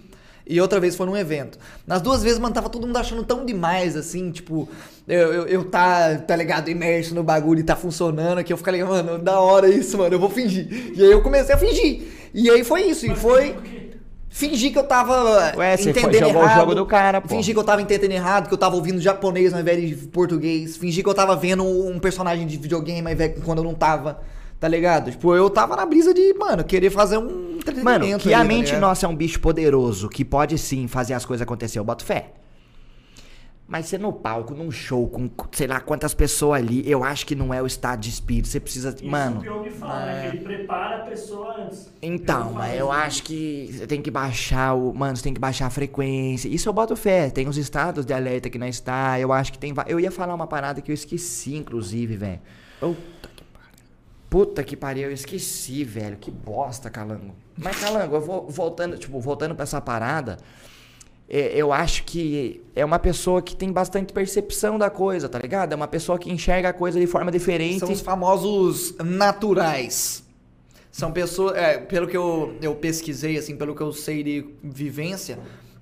E outra vez foi num evento. Nas duas vezes, mano, tava todo mundo achando tão demais, assim, tipo, eu, eu, eu tá, tá ligado, imerso no bagulho e tá funcionando, que eu falei, mano, da hora isso, mano, eu vou fingir. E aí eu comecei a fingir. E aí foi isso, e foi... Fingir que eu tava Ué, você foi- entendendo jogou o errado. jogo do cara, pô. Fingir que eu tava entendendo errado, que eu tava ouvindo japonês ao invés de português. Fingir que eu tava vendo um personagem de videogame ao invés de quando eu não tava. Tá ligado? Tipo, eu tava na brisa de, mano, querer fazer um entretenimento. Mano, que ali, a tá mente ligado? nossa é um bicho poderoso, que pode sim fazer as coisas acontecer, eu boto fé. Mas você no palco, num show, com sei lá quantas pessoas ali, eu acho que não é o estado de espírito. Você precisa. Isso mano. o Pyong fala, né? é. Que ele prepara a pessoa antes. Então, mas eu acho que você tem que baixar o. Mano, você tem que baixar a frequência. Isso eu boto fé. Tem os estados de alerta que nós está. Eu acho que tem. Eu ia falar uma parada que eu esqueci, inclusive, velho. Pariu. Puta que pariu, eu esqueci, velho. Que bosta, Calango. Mas, Calango, eu vou voltando, tipo, voltando pra essa parada. é, Eu acho que é uma pessoa que tem bastante percepção da coisa, tá ligado? É uma pessoa que enxerga a coisa de forma diferente. São os famosos naturais. São pessoas, é, pelo que eu, eu pesquisei, assim, pelo que eu sei de vivência,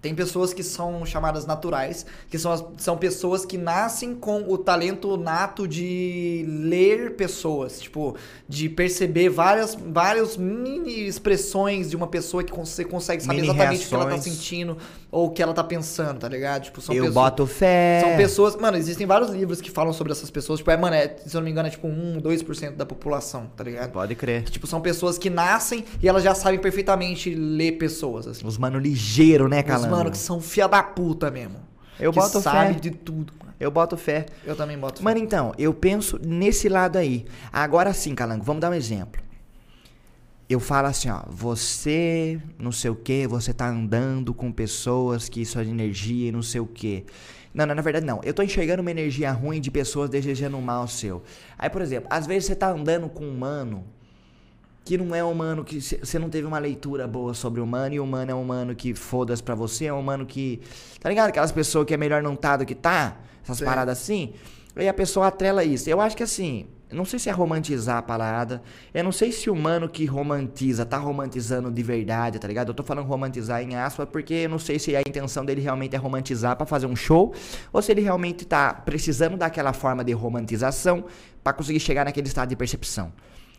tem pessoas que são chamadas naturais, que são, as- são pessoas que nascem com o talento nato de ler pessoas, tipo, de perceber várias, várias mini expressões de uma pessoa que você consegue saber Mini exatamente o que ela tá reações. sentindo, ou o que ela tá pensando, tá ligado? Tipo, são eu pessoas. boto fé. São pessoas. Mano, existem vários livros que falam sobre essas pessoas. Tipo, é, mano, é, se eu não me engano, é tipo 1, 2% da população, tá ligado? Pode crer. Tipo, são pessoas que nascem e elas já sabem perfeitamente ler pessoas, assim. Os mano ligeiro, né, Calango? Mano que são fia da puta mesmo. Eu que boto sabe fé. de tudo, mano. Eu boto fé. Eu também boto fé. Mano, então, eu penso nesse lado aí. Agora sim, Calango, vamos dar um exemplo. Eu falo assim, ó, você não sei o que, você tá andando com pessoas que isso é de energia e não sei o que. Não, não, na verdade não. Eu tô enxergando uma energia ruim de pessoas desejando o mal seu. Aí, por exemplo, às vezes você tá andando com um mano que não é um humano que você não teve uma leitura boa sobre o humano e o humano é um humano que foda-se pra você, é um humano que. Tá ligado? Aquelas pessoas que é melhor não tá do que tá, essas Sim. paradas assim. Aí a pessoa atrela isso. Eu acho que assim, não sei se é romantizar a parada, eu não sei se o humano que romantiza tá romantizando de verdade, tá ligado? Eu tô falando romantizar em aspas porque eu não sei se a intenção dele realmente é romantizar pra fazer um show ou se ele realmente tá precisando daquela forma de romantização pra conseguir chegar naquele estado de percepção.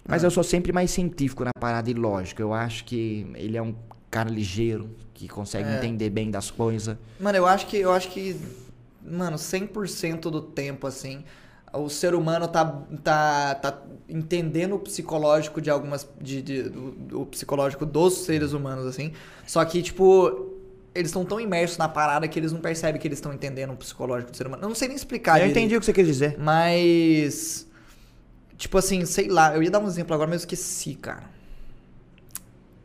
Mas eu sou sempre mais científico na parada e lógico. Eu acho que ele é um cara ligeiro, que consegue É. entender bem das coisas. Mano, eu acho que, eu acho que, mano, 100% do tempo, assim, o ser humano tá, tá, tá entendendo o psicológico de algumas, de, de- o psicológico dos seres humanos, assim, só que, tipo, eles estão tão imersos na parada que eles não percebem que eles estão entendendo o psicológico do ser humano. Eu não sei nem explicar eu direito. entendi o que você quis dizer. Mas. Tipo assim, sei lá, eu ia dar um exemplo agora, mas eu esqueci, cara.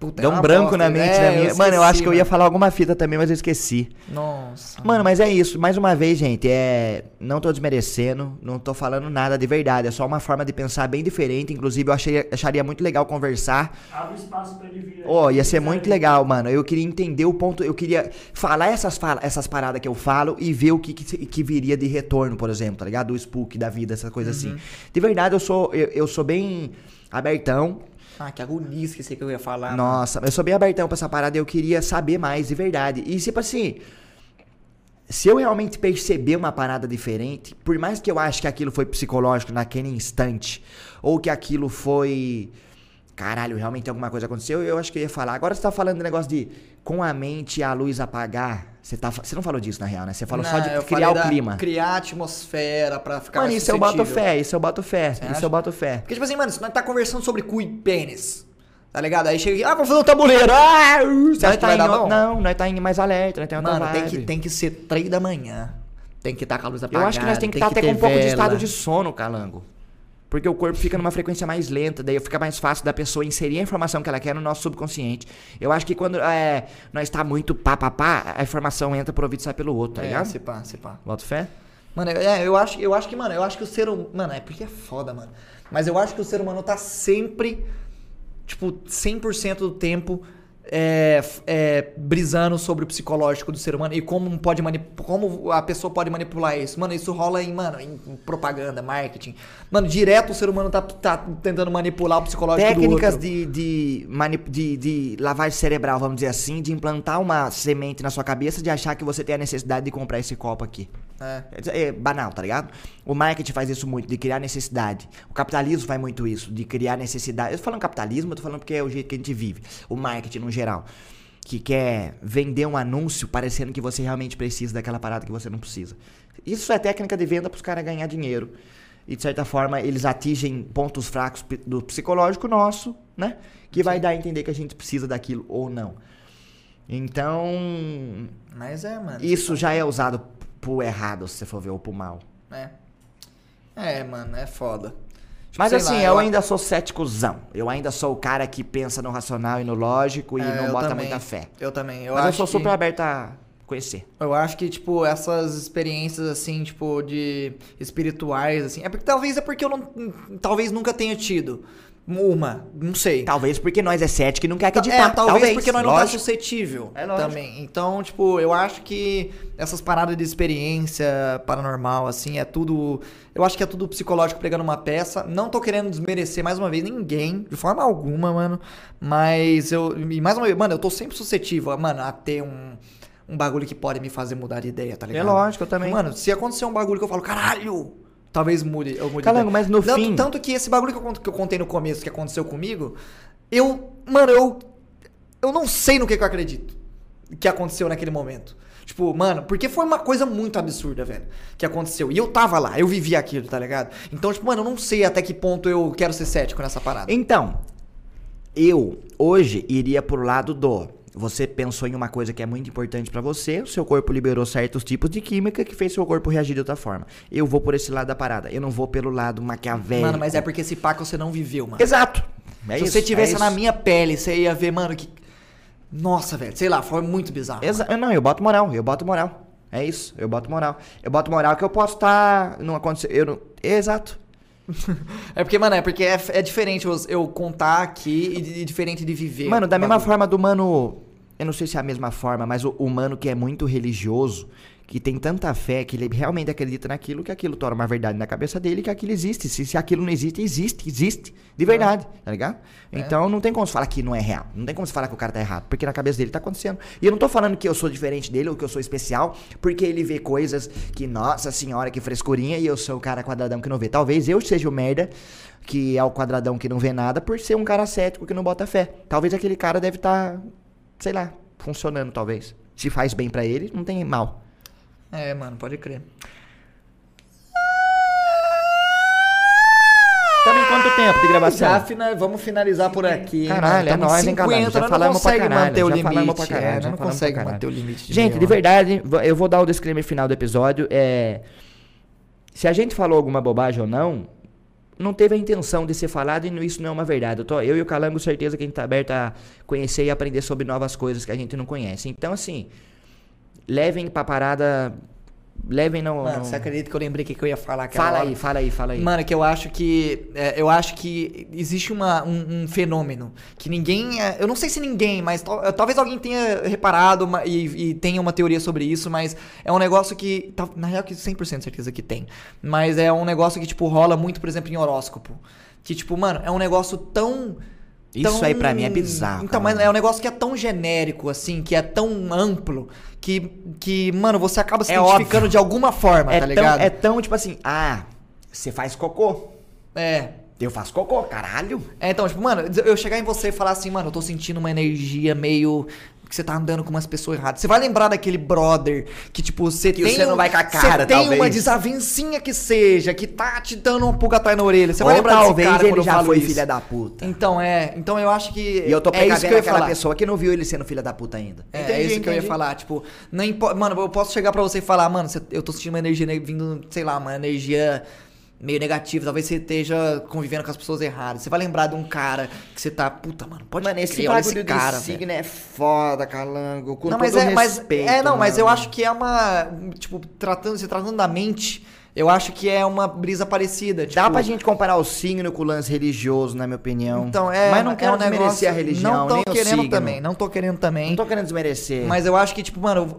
Puta, é Deu um uma branco bosta. na mente É, da minha. eu mano, eu acho que eu ia mano. falar alguma fita também, mas eu esqueci. Nossa. Mano, mas é isso. Mais uma vez, gente, é. Não tô desmerecendo, não tô falando nada de verdade. É só uma forma de pensar bem diferente. Inclusive, eu achei, acharia muito legal conversar. Abre espaço pra ele vir. Ó, aí, ia se ser muito legal, mano. Eu queria entender o ponto. Eu queria falar essas, fala, essas paradas que eu falo e ver o que, que, que viria de retorno, por exemplo, tá ligado? O spook da vida, essa coisa assim. De verdade, eu sou, eu, eu sou bem abertão. Ah, que agonia, esqueci que eu ia falar. mano. Nossa, eu sou bem abertão pra essa parada e eu queria saber mais, de verdade. E tipo assim. Se eu realmente perceber uma parada diferente, por mais que eu ache que aquilo foi psicológico naquele instante, ou que aquilo foi. Caralho, realmente alguma coisa aconteceu, eu acho que eu ia falar. Agora você tá falando do negócio de com a mente e a luz apagar. Você, tá, você não falou disso na real, né? Você falou só Não, de eu criar o clima. Criar a atmosfera pra ficar Mano, isso eu boto fé, isso eu boto fé, Você isso acha? eu boto fé. Porque, tipo assim, mano, se nós tá conversando sobre cu e pênis, tá ligado? Aí chega aqui, ah, vamos fazer um tabuleiro. Ah, uh, você acha Nós que tá vai em, dar bom? não, nós tá em mais alerta, nós tem outra Mano, tem que, tem que ser três da manhã. Tem que estar com a luz Eu apagada. acho que nós tem que estar até ter com um pouco de estado de sono, calango. Porque o corpo fica numa frequência mais lenta, daí fica mais fácil da pessoa inserir a informação que ela quer no nosso subconsciente. Eu acho que quando é, nós tá muito pá, pá, pá, a informação entra por ouvido e sai pelo outro, tá É, ligado? se pá, se pá. Bota fé? Mano, é, eu acho, eu acho que, mano, eu acho que o ser humano. Mano, é porque é foda, mano. Mas eu acho que o ser humano tá sempre, tipo, 100% do tempo é, é, brisando sobre o psicológico do ser humano e como pode como a pessoa pode manipular isso. Mano, isso rola em, mano, em propaganda, marketing. Mano, direto o ser humano tá, tá tentando manipular o psicológico Técnicas do outro. de, de, de, de lavagem cerebral, vamos dizer assim, de implantar uma semente na sua cabeça de achar que você tem a necessidade de comprar esse copo aqui. É. É, é banal, tá ligado? O marketing faz isso muito, de criar necessidade. O capitalismo faz muito isso, de criar necessidade. Eu tô falando capitalismo, eu tô falando porque é o jeito que a gente vive. O marketing no geral. Que quer vender um anúncio parecendo que você realmente precisa daquela parada que você não precisa. Isso é técnica de venda pros caras ganhar dinheiro. E de certa forma eles atingem pontos fracos do psicológico nosso, né? Que vai dar a entender que a gente precisa daquilo ou não. Então, Mas é, mano. isso já é usado pro errado, se você for ver, ou pro mal. É. É, mano, é foda. Tipo, Mas assim, lá, eu ainda sou céticozão. Eu ainda sou o cara que pensa no racional e no lógico e É, não eu bota também. muita fé. Eu também. Eu Mas eu acho sou que- super aberto a conhecer. Eu acho que, tipo, essas experiências, assim, tipo, de espirituais, assim. É porque talvez é porque eu não. Talvez nunca tenha tido. Uma, não sei. Talvez porque nós é cético e não quer acreditar. É, talvez, porque nós não tá lógico. suscetível É lógico. também. Então, tipo, eu acho que essas paradas de experiência paranormal, assim, é tudo. Eu acho que é tudo psicológico pregando uma peça. Não tô querendo desmerecer mais uma vez ninguém, de forma alguma, mano. Mas eu. E mais uma vez, mano, eu tô sempre suscetível, mano, a ter um. Um bagulho que pode me fazer mudar de ideia, tá ligado? É lógico, eu também. Mano, se acontecer um bagulho que eu falo, caralho, talvez mude. Eu mude de Calango, mas no tanto, fim- Tanto que esse bagulho que eu, que eu contei no começo, que aconteceu comigo, eu. Mano, eu. Eu não sei no que, que eu acredito. que aconteceu naquele momento. Tipo, mano, porque foi uma coisa muito absurda, velho, que aconteceu. E eu tava lá, eu vivi aquilo, tá ligado? Então, tipo, mano, eu não sei até que ponto eu quero ser cético nessa parada. Então, eu hoje iria pro lado do. Você pensou em uma coisa que é muito importante pra você, o seu corpo liberou certos tipos de química que fez seu corpo reagir de outra forma. Eu vou por esse lado da parada. Eu não vou pelo lado maquiavélico. Mano, mas é porque esse paco você não viveu, mano. Exato. É Se isso, você tivesse é na minha pele, você ia ver, mano, que. Nossa, velho, sei lá, foi muito bizarro. Exa não, eu boto moral, eu boto moral. É isso, eu boto moral. Eu boto moral que eu posso estar. não aconteceu. Eu não... Exato. É porque, mano, é porque é, é diferente eu, eu contar aqui e, e diferente de viver. Mano, da mesma forma do mano. Eu não sei se é a mesma forma, mas o, o mano que é muito religioso, que tem tanta fé, que ele realmente acredita naquilo, que aquilo torna uma verdade na cabeça dele, que aquilo existe. Se, se aquilo não existe, existe, existe. De verdade, tá ligado? Então não tem como se falar que não é real. Não tem como se falar que o cara tá errado, porque na cabeça dele tá acontecendo. E eu não tô falando que eu sou diferente dele ou que eu sou especial, porque ele vê coisas que, nossa senhora, que frescurinha, e eu sou o cara quadradão que não vê. Talvez eu seja o merda que é o quadradão que não vê nada por ser um cara cético que não bota fé. Talvez aquele cara deve estar, sei lá, funcionando talvez. Se faz bem pra ele, não tem mal. É, mano, pode crer. Também quanto tempo de gravação? Já fina- vamos finalizar por aqui. Caralho, é em nóis, hein? 50, Já falamos não pra consegue caralho, manter o já limite. falamos pra é, caralho, nós já não consegue manter o limite. de Gente, de verdade, eu vou dar o disclaimer final do episódio. É. Se a gente falou alguma bobagem ou não, não teve a intenção de ser falado e isso não é uma verdade. Eu, tô, eu e o Calango, certeza que a gente tá aberto a conhecer e aprender sobre novas coisas que a gente não conhece. Então, assim, levem pra parada. Levem no. Mano, no- você acredita que eu lembrei o que, que eu ia falar aquela Fala hora? aí, fala aí, fala aí. Mano, que eu acho que. é, eu acho que existe uma, um, um fenômeno que ninguém. é, eu não sei se ninguém, mas tal- talvez alguém tenha reparado uma- e, e tenha uma teoria sobre isso, mas é um negócio que. tá- Na real, que 100% certeza que tem. Mas é um negócio que, tipo, rola muito, por exemplo, em horóscopo. Que, tipo, mano, é um negócio tão. Isso tão- aí pra mim é bizarro, Então, cara. mas é um negócio que é tão genérico, assim, que é tão amplo, que, que mano, você acaba se É identificando óbvio. de alguma forma, é, tá tão, ligado? é tão tipo assim, ah, você faz cocô. é. Eu faço cocô, caralho. É, então, tipo, mano, eu chegar em você e falar assim, mano, eu tô sentindo uma energia meio. Que você tá andando com umas pessoas erradas. Você vai lembrar daquele brother que, tipo, você Que tem. você não um- vai com a cara, Você tem talvez. uma desavencinha que seja, que tá te dando uma pulga atrás na orelha. Você vai lembrar talvez desse cara ele quando eu já falo foi isso. filha da puta. Então, é. Então eu acho que. E eu tô é isso que pegando eu ia aquela falar. pessoa que não viu ele sendo filha da puta ainda. É, Entendi, é isso que eu ia entendi. falar, tipo, não impo- mano, eu posso chegar pra você e falar, mano, eu tô sentindo uma energia ne- vindo, sei lá, uma energia meio negativa, talvez você esteja convivendo com as pessoas erradas. Você vai lembrar de um cara que você tá, puta, mano, pode Mano, esse crer, olha esse cara, de signo é foda, calango. Com Não, mas é, mas respeito, é, não, mas eu mano. acho que é uma, tipo, tratando, se tratando da mente, eu acho que é uma brisa parecida, tipo, Dá pra gente comparar o signo com o lance religioso, na minha opinião. Então, é, Mas não é quero um desmerecer a religião, não tô nem o querendo signo. também, não tô querendo também. Não tô querendo desmerecer. Mas eu acho que, tipo, mano,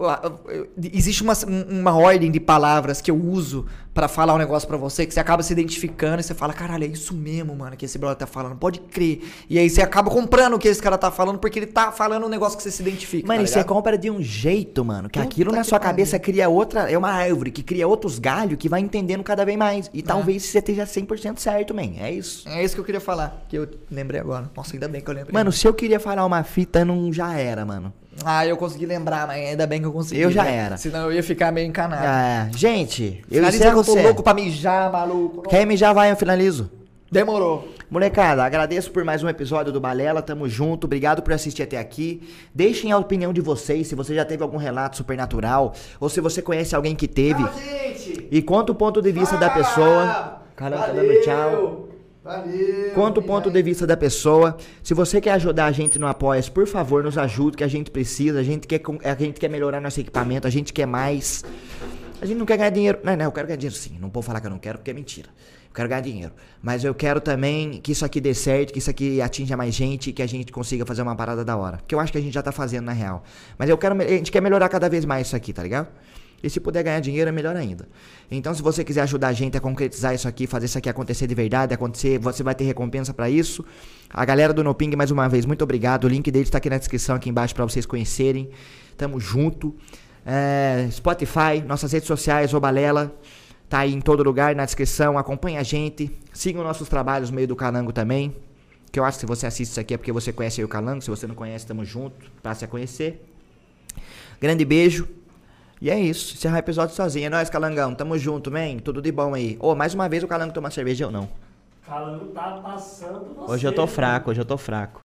existe uma, uma ordem de palavras que eu uso pra falar um negócio pra você, que você acaba se identificando e você fala, caralho, é isso mesmo, mano, que esse brother tá falando, pode crer. E aí você acaba comprando o que esse cara tá falando, porque ele tá falando um negócio que você se identifica. Mano, tá e você compra de um jeito, mano, que Puta aquilo na que sua cabeça cria outra. É uma árvore que cria outros galhos que vai entendendo cada vez mais. E talvez você esteja 100% certo, man. É isso. É isso que eu queria falar, que eu lembrei agora. Nossa, ainda bem que eu lembrei. Mano, se eu queria falar uma fita, não já era, mano. Ah, eu consegui lembrar, mas ainda bem que eu consegui. Eu já né? era. Senão eu ia ficar meio encanado. Ah, gente, eu encerro eu tô você. louco pra mijar, maluco. Quer já vai, eu finalizo. Demorou. Molecada, agradeço por mais um episódio do Balela, tamo junto, obrigado por assistir até aqui. Deixem a opinião de vocês, se você já teve algum relato supernatural, ou se você conhece alguém que teve. gente! E conta o ponto de vista da pessoa. Caramba, tá dando tchau. Valeu! Conta o ponto de vista da pessoa. Se você quer ajudar a gente no apoia por favor, nos ajude, que a gente precisa. A gente quer, a gente quer melhorar nosso equipamento, a gente quer mais. A gente não quer ganhar dinheiro. Não, não, eu quero ganhar dinheiro sim. Não vou falar que eu não quero, porque é mentira. Eu quero ganhar dinheiro. Mas eu quero também que isso aqui dê certo, que isso aqui atinja mais gente e que a gente consiga fazer uma parada da hora. Que eu acho que a gente já tá fazendo na real. Mas eu quero. A gente quer melhorar cada vez mais isso aqui, tá ligado? E se puder ganhar dinheiro, é melhor ainda. Então, se você quiser ajudar a gente a concretizar isso aqui, fazer isso aqui acontecer de verdade, acontecer, você vai ter recompensa pra isso. A galera do Noping, mais uma vez, muito obrigado. O link deles tá aqui na descrição, aqui embaixo, pra vocês conhecerem. Tamo junto. É, Spotify, nossas redes sociais, Obalela. Tá aí em todo lugar, na descrição. Acompanha a gente. Sigam nossos trabalhos no meio do Calango também. Que eu acho que se você assiste isso aqui é porque você conhece o Calango. Se você não conhece, tamo junto. Passe a conhecer. Grande beijo. E é isso. Encerrar o episódio sozinho. É nóis, Calangão. Tamo junto, man. Tudo de bom aí. Ô, mais uma vez o Calango toma cerveja ou não? Calango tá passando você. Hoje eu tô fraco, hoje eu tô fraco.